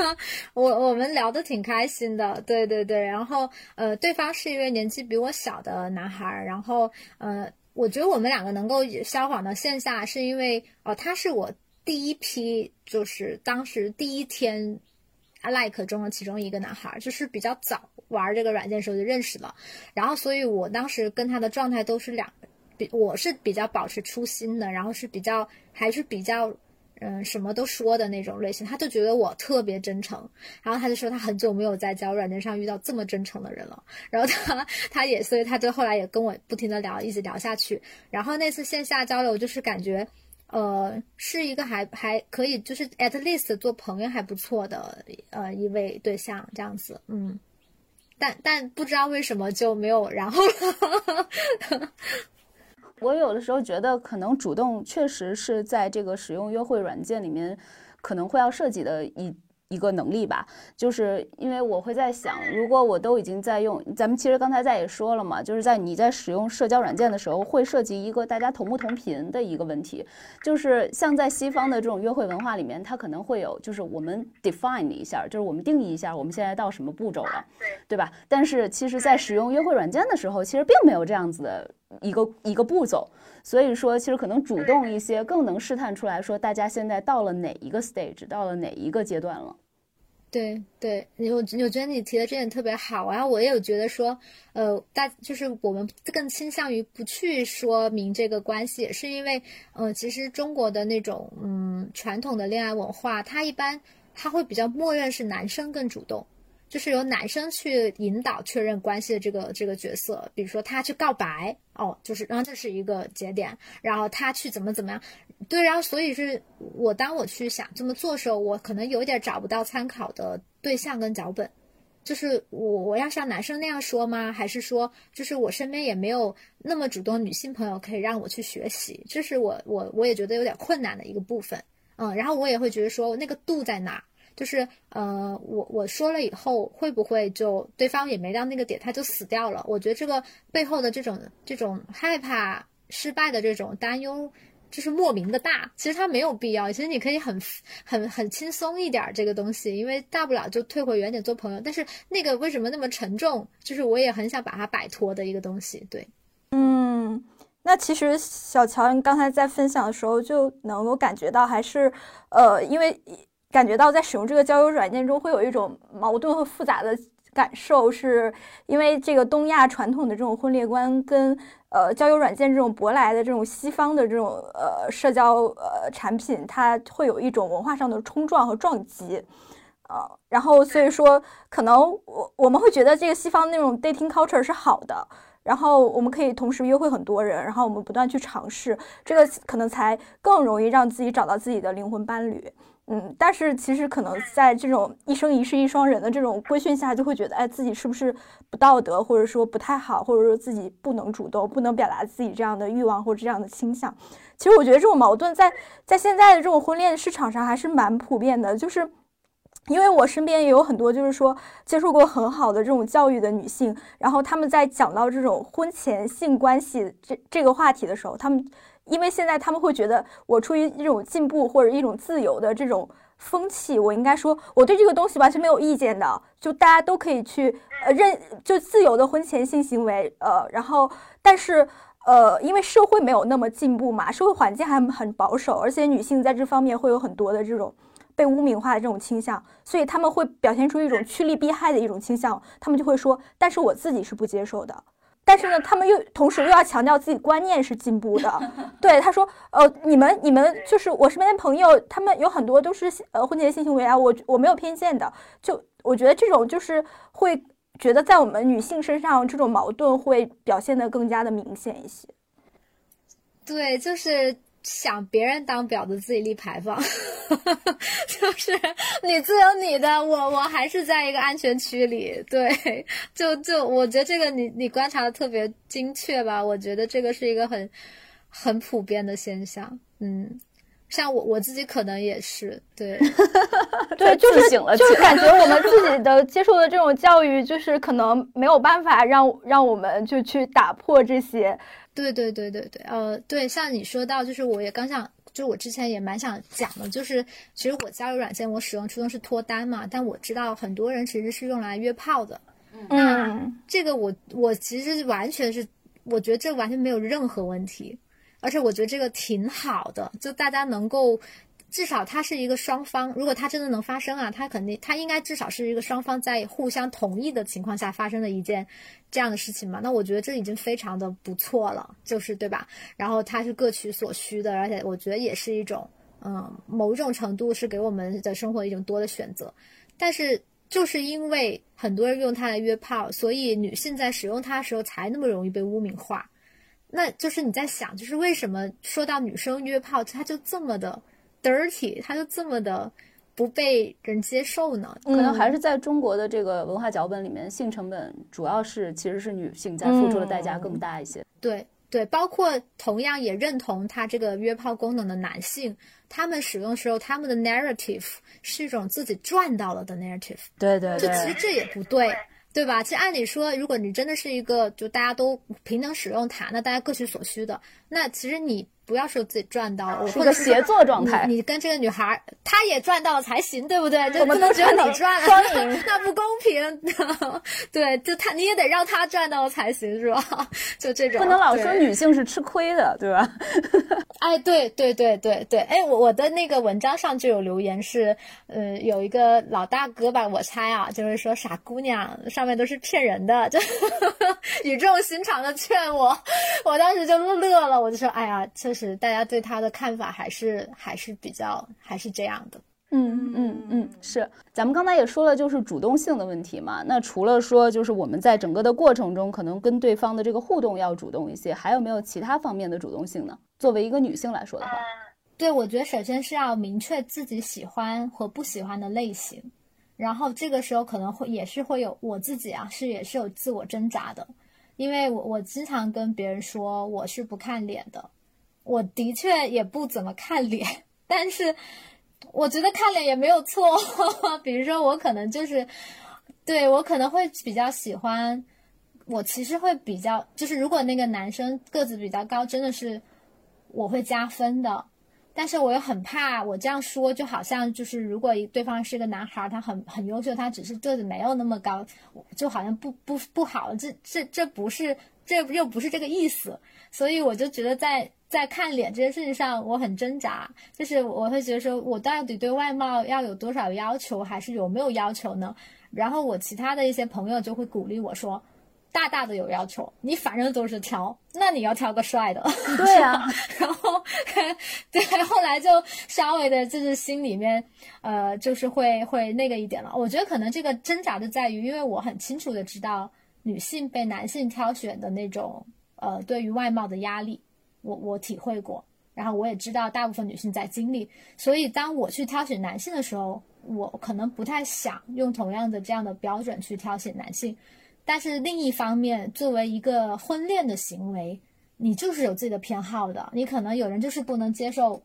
*laughs* 我我们聊得挺开心的，对对对，然后呃，对方是一位年纪比我小的男孩，然后呃，我觉得我们两个能够交往到线下，是因为哦，他是我第一批，就是当时第一天，I like 中的其中一个男孩，就是比较早玩这个软件时候就认识了，然后所以我当时跟他的状态都是两，比我是比较保持初心的，然后是比较还是比较。嗯，什么都说的那种类型，他就觉得我特别真诚，然后他就说他很久没有在交友软件上遇到这么真诚的人了，然后他他也所以他就后来也跟我不停的聊，一直聊下去，然后那次线下交流就是感觉，呃，是一个还还可以就是 at least 做朋友还不错的呃一位对象这样子，嗯，但但不知道为什么就没有然后了。
我有的时候觉得，可能主动确实是在这个使用约会软件里面，可能会要涉及的一一个能力吧，就是因为我会在想，如果我都已经在用，咱们其实刚才在也说了嘛，就是在你在使用社交软件的时候，会涉及一个大家同不同频的一个问题，就是像在西方的这种约会文化里面，它可能会有，就是我们 define 一下，就是我们定义一下我们现在到什么步骤了，对对吧？但是其实，在使用约会软件的时候，其实并没有这样子的一个一个步骤，所以说，其实可能主动一些，更能试探出来说大家现在到了哪一个 stage，到了哪一个阶段了。
对对，我我觉得你提的这点特别好，然后我也有觉得说，呃，大就是我们更倾向于不去说明这个关系，也是因为，呃，其实中国的那种嗯传统的恋爱文化，它一般它会比较默认是男生更主动。就是由男生去引导确认关系的这个这个角色，比如说他去告白哦，就是然后这是一个节点，然后他去怎么怎么样，对，然后所以是我当我去想这么做的时候，我可能有点找不到参考的对象跟脚本，就是我我要像男生那样说吗？还是说就是我身边也没有那么主动女性朋友可以让我去学习，这是我我我也觉得有点困难的一个部分，嗯，然后我也会觉得说那个度在哪？就是呃，我我说了以后，会不会就对方也没到那个点，他就死掉了？我觉得这个背后的这种这种害怕失败的这种担忧，就是莫名的大。其实他没有必要，其实你可以很很很轻松一点这个东西，因为大不了就退回原点做朋友。但是那个为什么那么沉重？就是我也很想把它摆脱的一个东西。对，
嗯，那其实小乔你刚才在分享的时候就能够感觉到，还是呃，因为。感觉到在使用这个交友软件中会有一种矛盾和复杂的感受，是因为这个东亚传统的这种婚恋观跟呃交友软件这种舶来的这种西方的这种呃社交呃产品，它会有一种文化上的冲撞和撞击，呃，然后所以说可能我我们会觉得这个西方那种 dating culture 是好的，然后我们可以同时约会很多人，然后我们不断去尝试，这个可能才更容易让自己找到自己的灵魂伴侣。嗯，但是其实可能在这种一生一世一双人的这种规训下，就会觉得，哎，自己是不是不道德，或者说不太好，或者说自己不能主动，不能表达自己这样的欲望或者这样的倾向。其实我觉得这种矛盾在在现在的这种婚恋市场上还是蛮普遍的，就是因为我身边也有很多就是说接受过很好的这种教育的女性，然后他们在讲到这种婚前性关系这这个话题的时候，他们。因为现在他们会觉得，我出于一种进步或者一种自由的这种风气，我应该说我对这个东西完全没有意见的，就大家都可以去呃认就自由的婚前性行为，呃，然后但是呃，因为社会没有那么进步嘛，社会环境还很保守，而且女性在这方面会有很多的这种被污名化的这种倾向，所以他们会表现出一种趋利避害的一种倾向，他们就会说，但是我自己是不接受的。但是呢，他们又同时又要强调自己观念是进步的。*laughs* 对，他说，呃，你们你们就是我身边的朋友，他们有很多都是呃婚前性行为啊，我我没有偏见的。就我觉得这种就是会觉得在我们女性身上这种矛盾会表现的更加的明显一些。
对，就是。想别人当婊子，自己立牌坊，*laughs* 就是你自有你的，我我还是在一个安全区里。对，就就我觉得这个你你观察的特别精确吧？我觉得这个是一个很很普遍的现象。嗯，像我我自己可能也是，对 *laughs*
对，*laughs* 就是就感觉我们自己的接受的这种教育，就是可能没有办法让让我们就去打破这些。
对对对对对，呃，对，像你说到，就是我也刚想，就我之前也蛮想讲的，就是其实我交友软件我使用初衷是脱单嘛，但我知道很多人其实是用来约炮的，
嗯，
这个我我其实完全是，我觉得这完全没有任何问题，而且我觉得这个挺好的，就大家能够。至少它是一个双方，如果它真的能发生啊，它肯定它应该至少是一个双方在互相同意的情况下发生的一件这样的事情嘛。那我觉得这已经非常的不错了，就是对吧？然后它是各取所需的，而且我觉得也是一种，嗯，某种程度是给我们的生活一种多的选择。但是就是因为很多人用它来约炮，所以女性在使用它的时候才那么容易被污名化。那就是你在想，就是为什么说到女生约炮，它就这么的。dirty，他就这么的不被人接受呢？
可能还是在中国的这个文化脚本里面，性成本主要是其实是女性在付出的代价更大一些。
对对，包括同样也认同它这个约炮功能的男性，他们使用时候，他们的 narrative 是一种自己赚到了的 narrative。
对对
对，其实这也不对，对吧？其实按理说，如果你真的是一个就大家都平等使用它，那大家各取所需的，那其实你。不要说自己赚到，我
是个协作状态。
你跟这个女孩，她也赚到了才行，对不对？
就
不能只有你赚
了，*laughs*
那不公平。对，就她，你也得让她赚到才行，是吧？就这种，
不能老说女性是吃亏的，对吧？*laughs*
哎，对对对对对，哎，我我的那个文章上就有留言是，呃，有一个老大哥吧，我猜啊，就是说傻姑娘上面都是骗人的，就 *laughs* 语重心长的劝我，我当时就乐了，我就说，哎呀，确实大家对他的看法还是还是比较还是这样的，
嗯嗯嗯，是。咱们刚才也说了，就是主动性的问题嘛。那除了说，就是我们在整个的过程中，可能跟对方的这个互动要主动一些，还有没有其他方面的主动性呢？作为一个女性来说的话，
对，我觉得首先是要明确自己喜欢和不喜欢的类型，然后这个时候可能会也是会有我自己啊，是也是有自我挣扎的，因为我我经常跟别人说我是不看脸的。我的确也不怎么看脸，*laughs* 但是我觉得看脸也没有错。*laughs* 比如说，我可能就是，对我可能会比较喜欢，我其实会比较，就是如果那个男生个子比较高，真的是我会加分的。但是我又很怕，我这样说就好像就是，如果对方是个男孩，他很很优秀，他只是个子没有那么高，就好像不不不好。这这这不是，这又不是这个意思。所以我就觉得在。在看脸这件事情上，我很挣扎，就是我会觉得说，我到底对外貌要有多少要求，还是有没有要求呢？然后我其他的一些朋友就会鼓励我说，大大的有要求，你反正都是挑，那你要挑个帅的。
对啊，*laughs*
然后对，后来就稍微的就是心里面，呃，就是会会那个一点了。我觉得可能这个挣扎就在于，因为我很清楚的知道女性被男性挑选的那种，呃，对于外貌的压力。我我体会过，然后我也知道大部分女性在经历，所以当我去挑选男性的时候，我可能不太想用同样的这样的标准去挑选男性。但是另一方面，作为一个婚恋的行为，你就是有自己的偏好的。你可能有人就是不能接受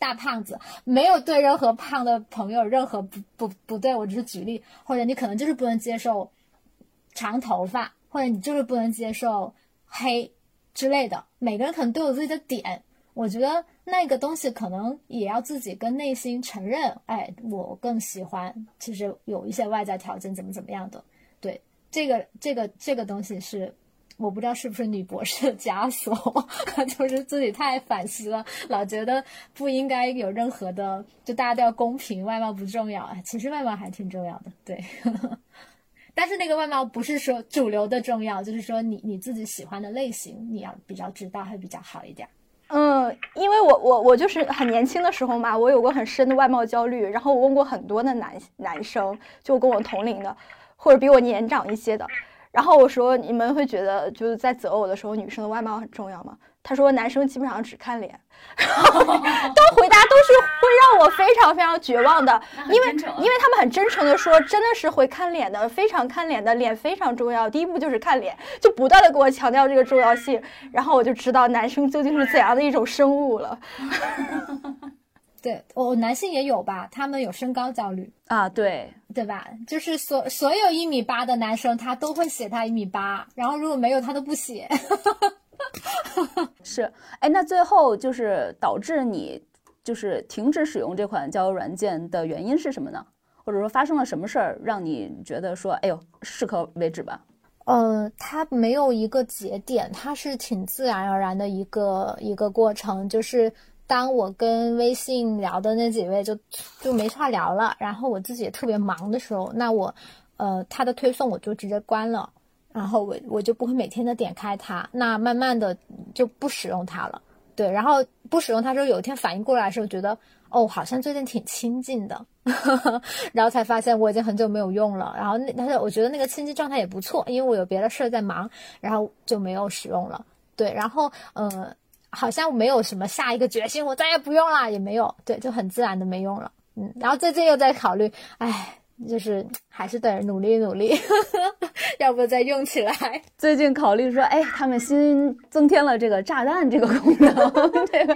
大胖子，没有对任何胖的朋友任何不不不对，我只是举例，或者你可能就是不能接受长头发，或者你就是不能接受黑。之类的，每个人可能都有自己的点，我觉得那个东西可能也要自己跟内心承认，哎，我更喜欢，其实有一些外在条件怎么怎么样的，这个这个这个东西是，我不知道是不是女博士的枷锁，*laughs* 就是自己太反思了，老觉得不应该有任何的，就大家都要公平，外貌不重要，其实外貌还挺重要的，对。*laughs* 但是那个外貌不是说主流的重要，就是说你你自己喜欢的类型，你要比较知道会比较好一点。
嗯，因为我我我就是很年轻的时候嘛，我有过很深的外貌焦虑，然后我问过很多的男男生，就跟我同龄的，或者比我年长一些的，然后我说你们会觉得就是在择偶的时候，女生的外貌很重要吗？他说男生基本上只看脸，*laughs* 都 *laughs* 回答都是会让我非常非常绝望的，因为因为他们很真诚的说，真的是会看脸的，非常看脸的，脸非常重要，第一步就是看脸，就不断的给我强调这个重要性，然后我就知道男生究竟是怎样的一种生物了。*laughs*
对，我男性也有吧，他们有身高焦虑
啊，对
对吧？就是所所有一米八的男生，他都会写他一米八，然后如果没有他都不写。*laughs*
是，哎，那最后就是导致你就是停止使用这款交友软件的原因是什么呢？或者说发生了什么事儿让你觉得说，哎呦，适可为止吧？
呃，它没有一个节点，它是挺自然而然的一个一个过程。就是当我跟微信聊的那几位就就没话聊了，然后我自己也特别忙的时候，那我呃，他的推送我就直接关了。然后我我就不会每天的点开它，那慢慢的就不使用它了。对，然后不使用它之后，有一天反应过来的时候，觉得哦，好像最近挺亲近的，*laughs* 然后才发现我已经很久没有用了。然后那但是我觉得那个亲近状态也不错，因为我有别的事儿在忙，然后就没有使用了。对，然后呃，好像没有什么下一个决心，我再也不用了，也没有，对，就很自然的没用了。嗯，然后最近又在考虑，唉。就是还是得努力努力，*laughs* 要不再用起来。
最近考虑说，哎，他们新增添了这个炸弹这个功能，*laughs* 这个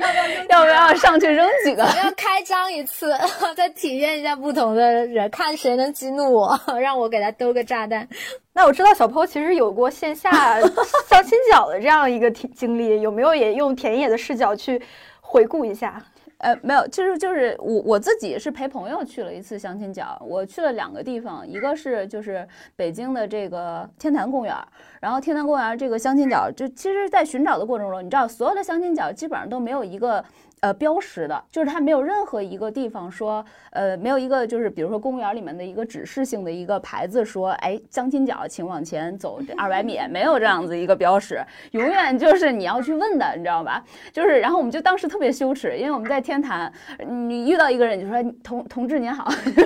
要不要上去扔几个？
要开张一次，*laughs* 再体验一下不同的人，看谁能激怒我，让我给他丢个炸弹。
那我知道小坡其实有过线下相亲角的这样一个经历，有没有也用田野的视角去回顾一下？
呃，没有，其实就是我我自己是陪朋友去了一次相亲角，我去了两个地方，一个是就是北京的这个天坛公园，然后天坛公园这个相亲角，就其实，在寻找的过程中，你知道所有的相亲角基本上都没有一个。呃，标识的，就是它没有任何一个地方说，呃，没有一个就是，比如说公园里面的一个指示性的一个牌子说，哎，相亲角，请往前走这二百米，没有这样子一个标识，永远就是你要去问的，你知道吧？就是，然后我们就当时特别羞耻，因为我们在天坛，你遇到一个人就说同同志您好，*laughs* 就是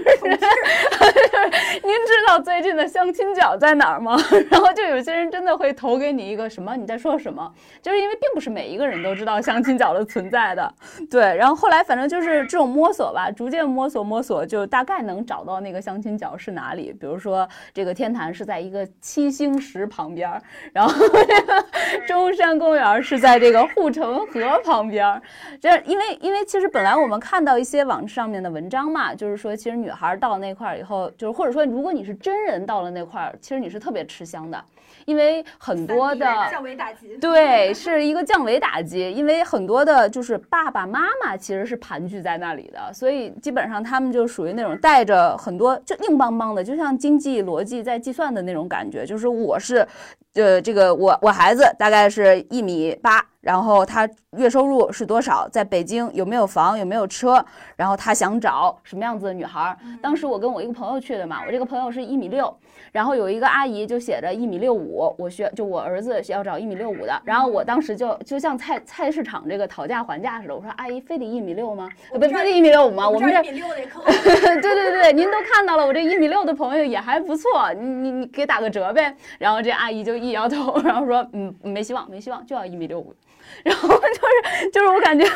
您知道最近的相亲角在哪儿吗？*laughs* 然后就有些人真的会投给你一个什么？你在说什么？就是因为并不是每一个人都知道相亲角的存在的。对，然后后来反正就是这种摸索吧，逐渐摸索摸索，就大概能找到那个相亲角是哪里。比如说这个天坛是在一个七星石旁边，然后这个 *laughs* 中山公园是在这个护城河旁边。这因为因为其实本来我们看到一些网上面的文章嘛，就是说其实女孩到那块儿以后，就是或者说如果你是真人到了那块儿，其实你是特别吃香的。因为很多的
降维打击，
对，是一个降维打击。*laughs* 因为很多的，就是爸爸妈妈其实是盘踞在那里的，所以基本上他们就属于那种带着很多就硬邦邦的，就像经济逻辑在计算的那种感觉。就是我是，呃，这个我我孩子大概是一米八。然后他月收入是多少？在北京有没有房？有没有车？然后他想找什么样子的女孩？当时我跟我一个朋友去的嘛，我这个朋友是一米六，然后有一个阿姨就写着一米六五，我需要就我儿子要找一米六五的。然后我当时就就像菜菜市场这个讨价还价似的，我说阿姨非得一米六吗？不非得一米六五吗？*laughs* 我们这
一米六的客户，
对对对，您都看到了，我这一米六的朋友也还不错，你你你给打个折呗。然后这阿姨就一摇头，然后说嗯没希望没希望，就要一米六五。然后就是就是我感觉，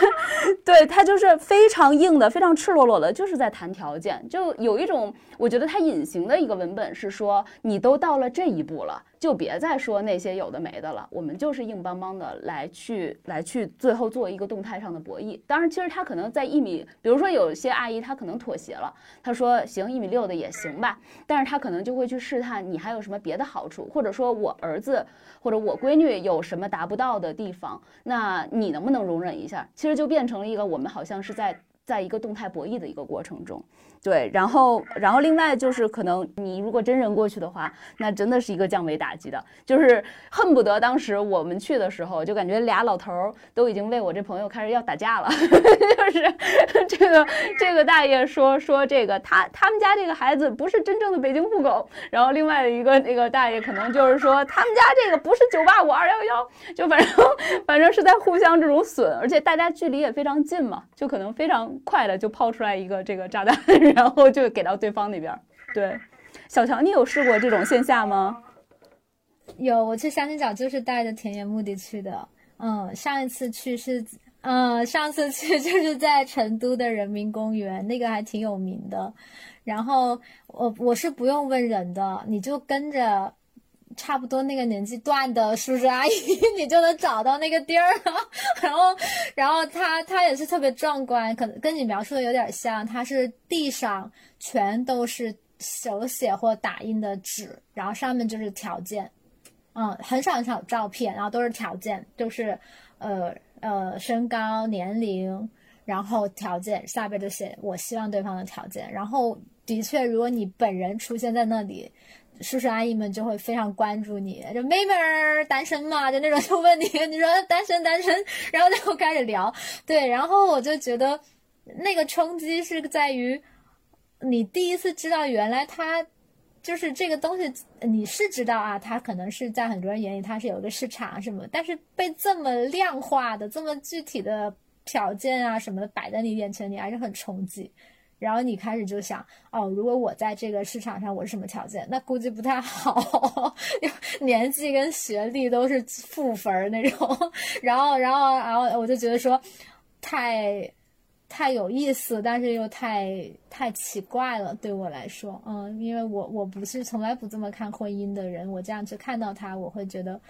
对他就是非常硬的，非常赤裸裸的，就是在谈条件，就有一种我觉得他隐形的一个文本是说，你都到了这一步了。就别再说那些有的没的了，我们就是硬邦邦的来去来去，最后做一个动态上的博弈。当然，其实他可能在一米，比如说有些阿姨她可能妥协了，她说行一米六的也行吧，但是她可能就会去试探你还有什么别的好处，或者说我儿子或者我闺女有什么达不到的地方，那你能不能容忍一下？其实就变成了一个我们好像是在在一个动态博弈的一个过程中。对，然后，然后另外就是可能你如果真人过去的话，那真的是一个降维打击的，就是恨不得当时我们去的时候，就感觉俩老头儿都已经为我这朋友开始要打架了，*laughs* 就是 *laughs* 这个这个大爷说说这个他他们家这个孩子不是真正的北京户口，然后另外一个那个大爷可能就是说他们家这个不是九八五二幺幺，就反正反正是在互相这种损，而且大家距离也非常近嘛，就可能非常快的就抛出来一个这个炸弹。*laughs* 然后就给到对方那边。对，小强，你有试过这种线下吗？
有，我去相亲角就是带着田园目的去的。嗯，上一次去是，嗯，上次去就是 *laughs* 在成都的人民公园，那个还挺有名的。然后我我是不用问人的，你就跟着。差不多那个年纪段的叔叔阿姨，*laughs* 你就能找到那个地儿了。*laughs* 然后，然后他他也是特别壮观，可能跟你描述的有点像。他是地上全都是手写或打印的纸，然后上面就是条件，嗯，很少很少照片，然后都是条件，就是呃呃身高、年龄，然后条件下边就写我希望对方的条件。然后的确，如果你本人出现在那里。叔叔阿姨们就会非常关注你，就妹妹儿单身嘛，就那种就问你，*laughs* 你说单身单身，然后就开始聊，对，然后我就觉得那个冲击是在于你第一次知道原来他就是这个东西，你是知道啊，他可能是在很多人眼里他是有一个市场什么，但是被这么量化的、这么具体的条件啊什么的摆在你眼前，你还是很冲击。然后你开始就想，哦，如果我在这个市场上，我是什么条件？那估计不太好，年纪跟学历都是负分那种。然后，然后，然后我就觉得说，太，太有意思，但是又太太奇怪了，对我来说，嗯，因为我我不是从来不这么看婚姻的人，我这样去看到他，我会觉得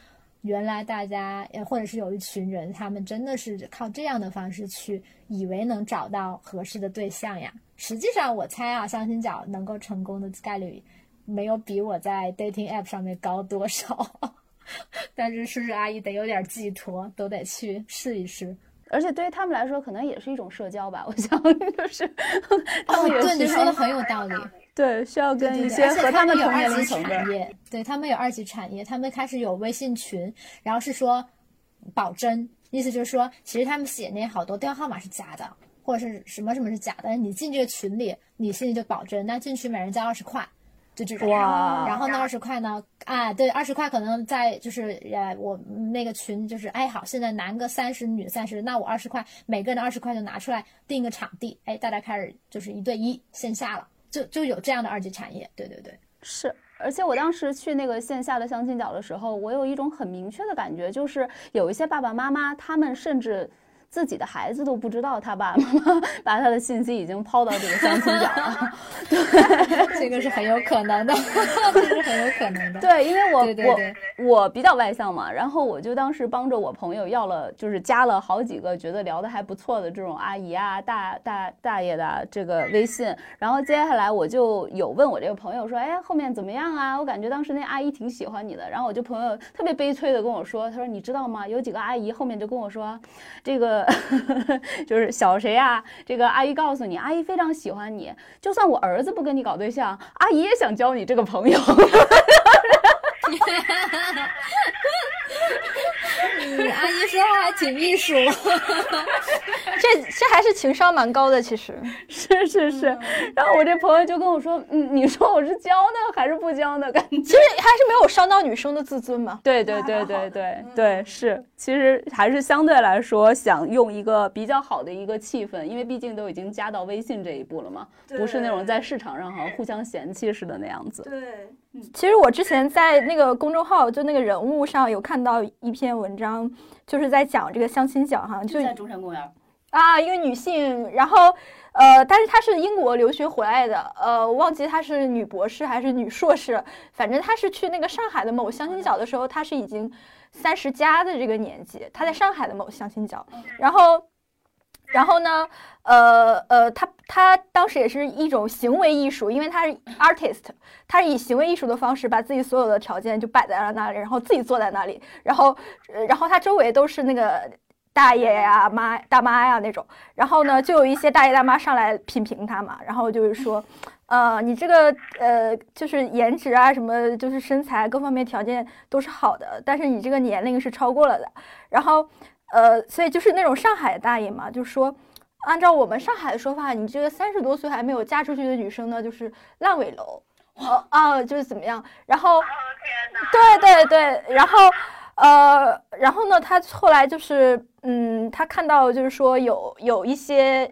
原来大家或者是有一群人，他们真的是靠这样的方式去以为能找到合适的对象呀。实际上，我猜啊，相亲角能够成功的概率没有比我在 dating app 上面高多少。*laughs* 但是叔叔阿姨得有点寄托，都得去试一试。
而且对于他们来说，可能也是一种社交吧。我想 *laughs* 就是 *laughs* 他们
对你说的很有道理。
对，需要跟一些和
他
们同
年龄
层
的。对他们有二级产业，他们开始有微信群，然后是说保真，意思就是说，其实他们写那好多电话号码是假的，或者是什么什么是假的。你进这个群里，你心里就保真，那进去每人交二十块。就这种，然后那，二十块呢，啊，对，二十块可能在就是呃，我那个群就是，哎，好，现在男个三十，女三十，那我二十块，每个人的二十块就拿出来定个场地，哎，大家开始就是一对一线下了，就就有这样的二级产业，对对对，
是，而且我当时去那个线下的相亲角的时候，我有一种很明确的感觉，就是有一些爸爸妈妈，他们甚至。自己的孩子都不知道他爸爸妈 *laughs* 妈把他的信息已经抛到这个相亲角了，*laughs*
对，这个是很有可能的，*laughs* 这是很有可能的。
对，因为我我我比较外向嘛，然后我就当时帮着我朋友要了，就是加了好几个觉得聊得还不错的这种阿姨啊、大大大爷的这个微信，然后接下来我就有问我这个朋友说，哎，后面怎么样啊？我感觉当时那阿姨挺喜欢你的，然后我就朋友特别悲催的跟我说，他说你知道吗？有几个阿姨后面就跟我说，这个。*laughs* 就是小谁啊？这个阿姨告诉你，阿姨非常喜欢你。就算我儿子不跟你搞对象，阿姨也想交你这个朋友。*laughs*
阿姨说话还挺艺术，*laughs*
这这还是情商蛮高的，其实
是是是。然后我这朋友就跟我说，嗯，你说我是教呢还是不教呢？感觉其
实还是没有伤到女生的自尊嘛。
对对对对对对，是，其实还是相对来说想用一个比较好的一个气氛，因为毕竟都已经加到微信这一步了嘛，不是那种在市场上好像互相嫌弃似的那样子。
对。其实我之前在那个公众号，就那个人物上有看到一篇文章，就是在讲这个相亲角哈，就
在中山公园
啊，一个女性，然后呃，但是她是英国留学回来的，呃，我忘记她是女博士还是女硕士，反正她是去那个上海的某相亲角的时候，她是已经三十加的这个年纪，她在上海的某相亲角，然后。然后呢，呃呃，他他当时也是一种行为艺术，因为他是 artist，他是以行为艺术的方式把自己所有的条件就摆在了那里，然后自己坐在那里，然后然后他周围都是那个大爷呀、妈大妈呀那种，然后呢，就有一些大爷大妈上来品评他嘛，然后就是说，呃，你这个呃就是颜值啊什么，就是身材各方面条件都是好的，但是你这个年龄是超过了的，然后。呃，所以就是那种上海大爷嘛，就说，按照我们上海的说法，你这个三十多岁还没有嫁出去的女生呢，就是烂尾楼，啊，就是怎么样？然后，对对对，然后，呃，然后呢，他后来就是，嗯，他看到就是说有有一些，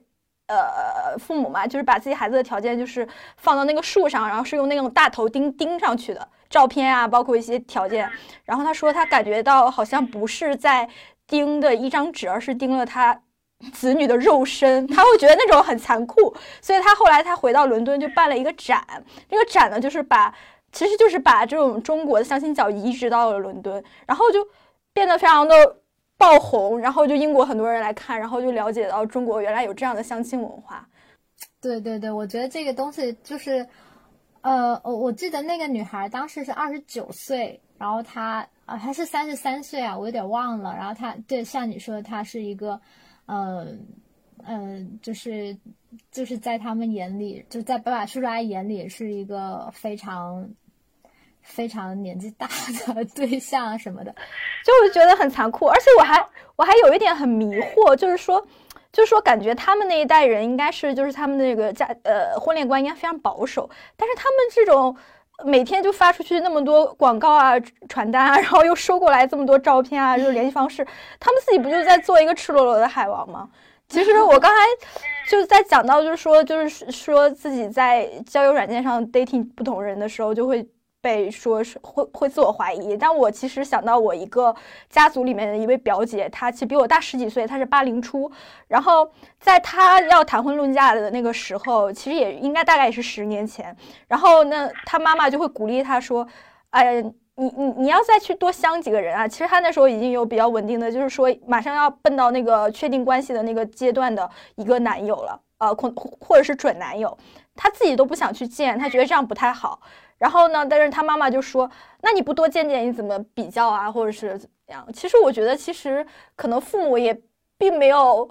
呃，父母嘛，就是把自己孩子的条件就是放到那个树上，然后是用那种大头钉钉上去的照片啊，包括一些条件，然后他说他感觉到好像不是在。钉的一张纸，而是钉了他 *laughs* 子女的肉身，*laughs* 他会觉得那种很残酷，所以他后来他回到伦敦就办了一个展，那个展呢就是把，其实就是把这种中国的相亲角移植到了伦敦，然后就变得非常的爆红，然后就英国很多人来看，然后就了解到中国原来有这样的相亲文化。
对对对，我觉得这个东西就是，呃，我我记得那个女孩当时是二十九岁，然后她。啊，他是三十三岁啊，我有点忘了。然后他对像你说，他是一个，嗯嗯，就是就是在他们眼里，就在爸爸叔叔阿姨眼里，是一个非常非常年纪大的对象什么的，
就觉得很残酷。而且我还我还有一点很迷惑，就是说就是说，感觉他们那一代人应该是就是他们那个家呃婚恋观应该非常保守，但是他们这种。每天就发出去那么多广告啊、传单啊，然后又收过来这么多照片啊，*laughs* 就是联系方式，他们自己不就在做一个赤裸裸的海王吗？*laughs* 其实我刚才就在讲到，就是说，就是说自己在交友软件上 dating 不同人的时候，就会被说是会会自我怀疑。但我其实想到我一个家族里面的一位表姐，她其实比我大十几岁，她是八零初，然后在她要谈婚论嫁的那个时候，其实也应该大概也是十年前。然后呢，她妈妈就会鼓励她说：“哎。”你你你要再去多相几个人啊！其实她那时候已经有比较稳定的，就是说马上要奔到那个确定关系的那个阶段的一个男友了，呃，或或者是准男友，他自己都不想去见，他觉得这样不太好。然后呢，但是他妈妈就说：“那你不多见见，你怎么比较啊？或者是怎么样？”其实我觉得，其实可能父母也并没有，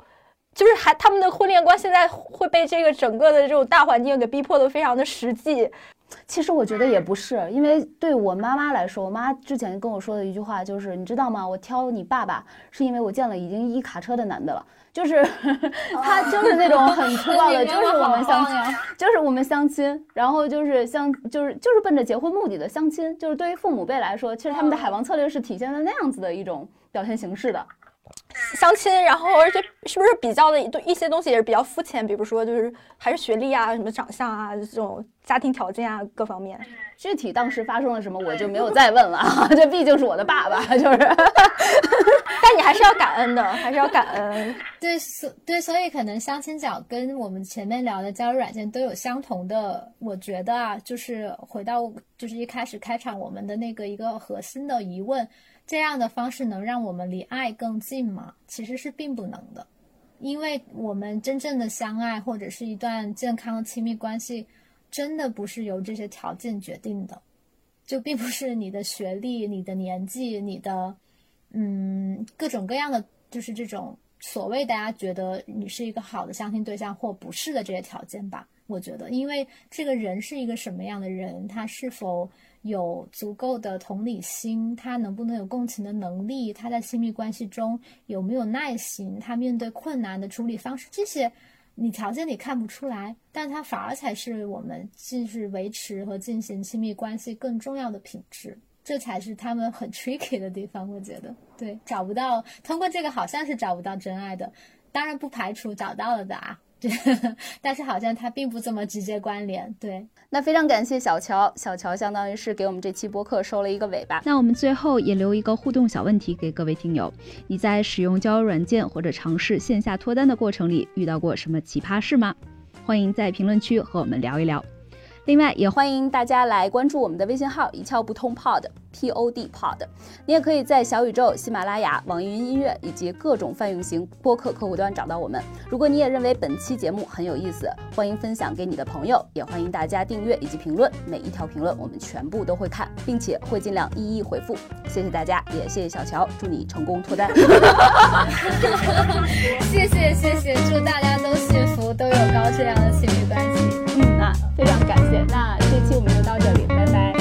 就是还他们的婚恋观现在会被这个整个的这种大环境给逼迫的非常的实际。
其实我觉得也不是，因为对我妈妈来说，我妈之前跟我说的一句话就是，你知道吗？我挑你爸爸是因为我见了已经一卡车的男的了，就是 *laughs* 他就是那种很粗暴的，*laughs* 就是我们相亲，就是我们相亲，然后就是相，就是就是奔着结婚目的的相亲，就是对于父母辈来说，其实他们的海王策略是体现在那样子的一种表现形式的。
相亲，然后而且是不是比较的一些东西也是比较肤浅，比如说就是还是学历啊、什么长相啊、这种家庭条件啊各方面。
具体当时发生了什么，我就没有再问了。*laughs* 这毕竟是我的爸爸，就是。*laughs*
但你还是要感恩的，还是要感恩。
对，所对，所以可能相亲角跟我们前面聊的交友软件都有相同的，我觉得啊，就是回到就是一开始开场我们的那个一个核心的疑问。这样的方式能让我们离爱更近吗？其实是并不能的，因为我们真正的相爱或者是一段健康的亲密关系，真的不是由这些条件决定的，就并不是你的学历、你的年纪、你的嗯各种各样的，就是这种所谓大家觉得你是一个好的相亲对象或不是的这些条件吧。我觉得，因为这个人是一个什么样的人，他是否。有足够的同理心，他能不能有共情的能力？他在亲密关系中有没有耐心？他面对困难的处理方式，这些你条件里看不出来，但他反而才是我们继续维持和进行亲密关系更重要的品质。这才是他们很 tricky 的地方。我觉得，对，找不到通过这个好像是找不到真爱的，当然不排除找到了的啊。*laughs* 但是好像它并不这么直接关联，对。
那非常感谢小乔，小乔相当于是给我们这期播客收了一个尾巴。
那我们最后也留一个互动小问题给各位听友：你在使用交友软件或者尝试线下脱单的过程里，遇到过什么奇葩事吗？欢迎在评论区和我们聊一聊。另外，也
欢迎大家来关注我们的微信号“一窍不通 Pod P O D Pod”。你也可以在小宇宙、喜马拉雅、网易云音乐以及各种泛用型播客客户端找到我们。如果你也认为本期节目很有意思，欢迎分享给你的朋友，也欢迎大家订阅以及评论，每一条评论我们全部都会看，并且会尽量一一回复。谢谢大家，也谢谢小乔，祝你成功脱单。*laughs*
谢谢谢谢，祝大家都幸福，都有高质量的亲密关系。
嗯那非常感谢那这期我们就到这里拜拜。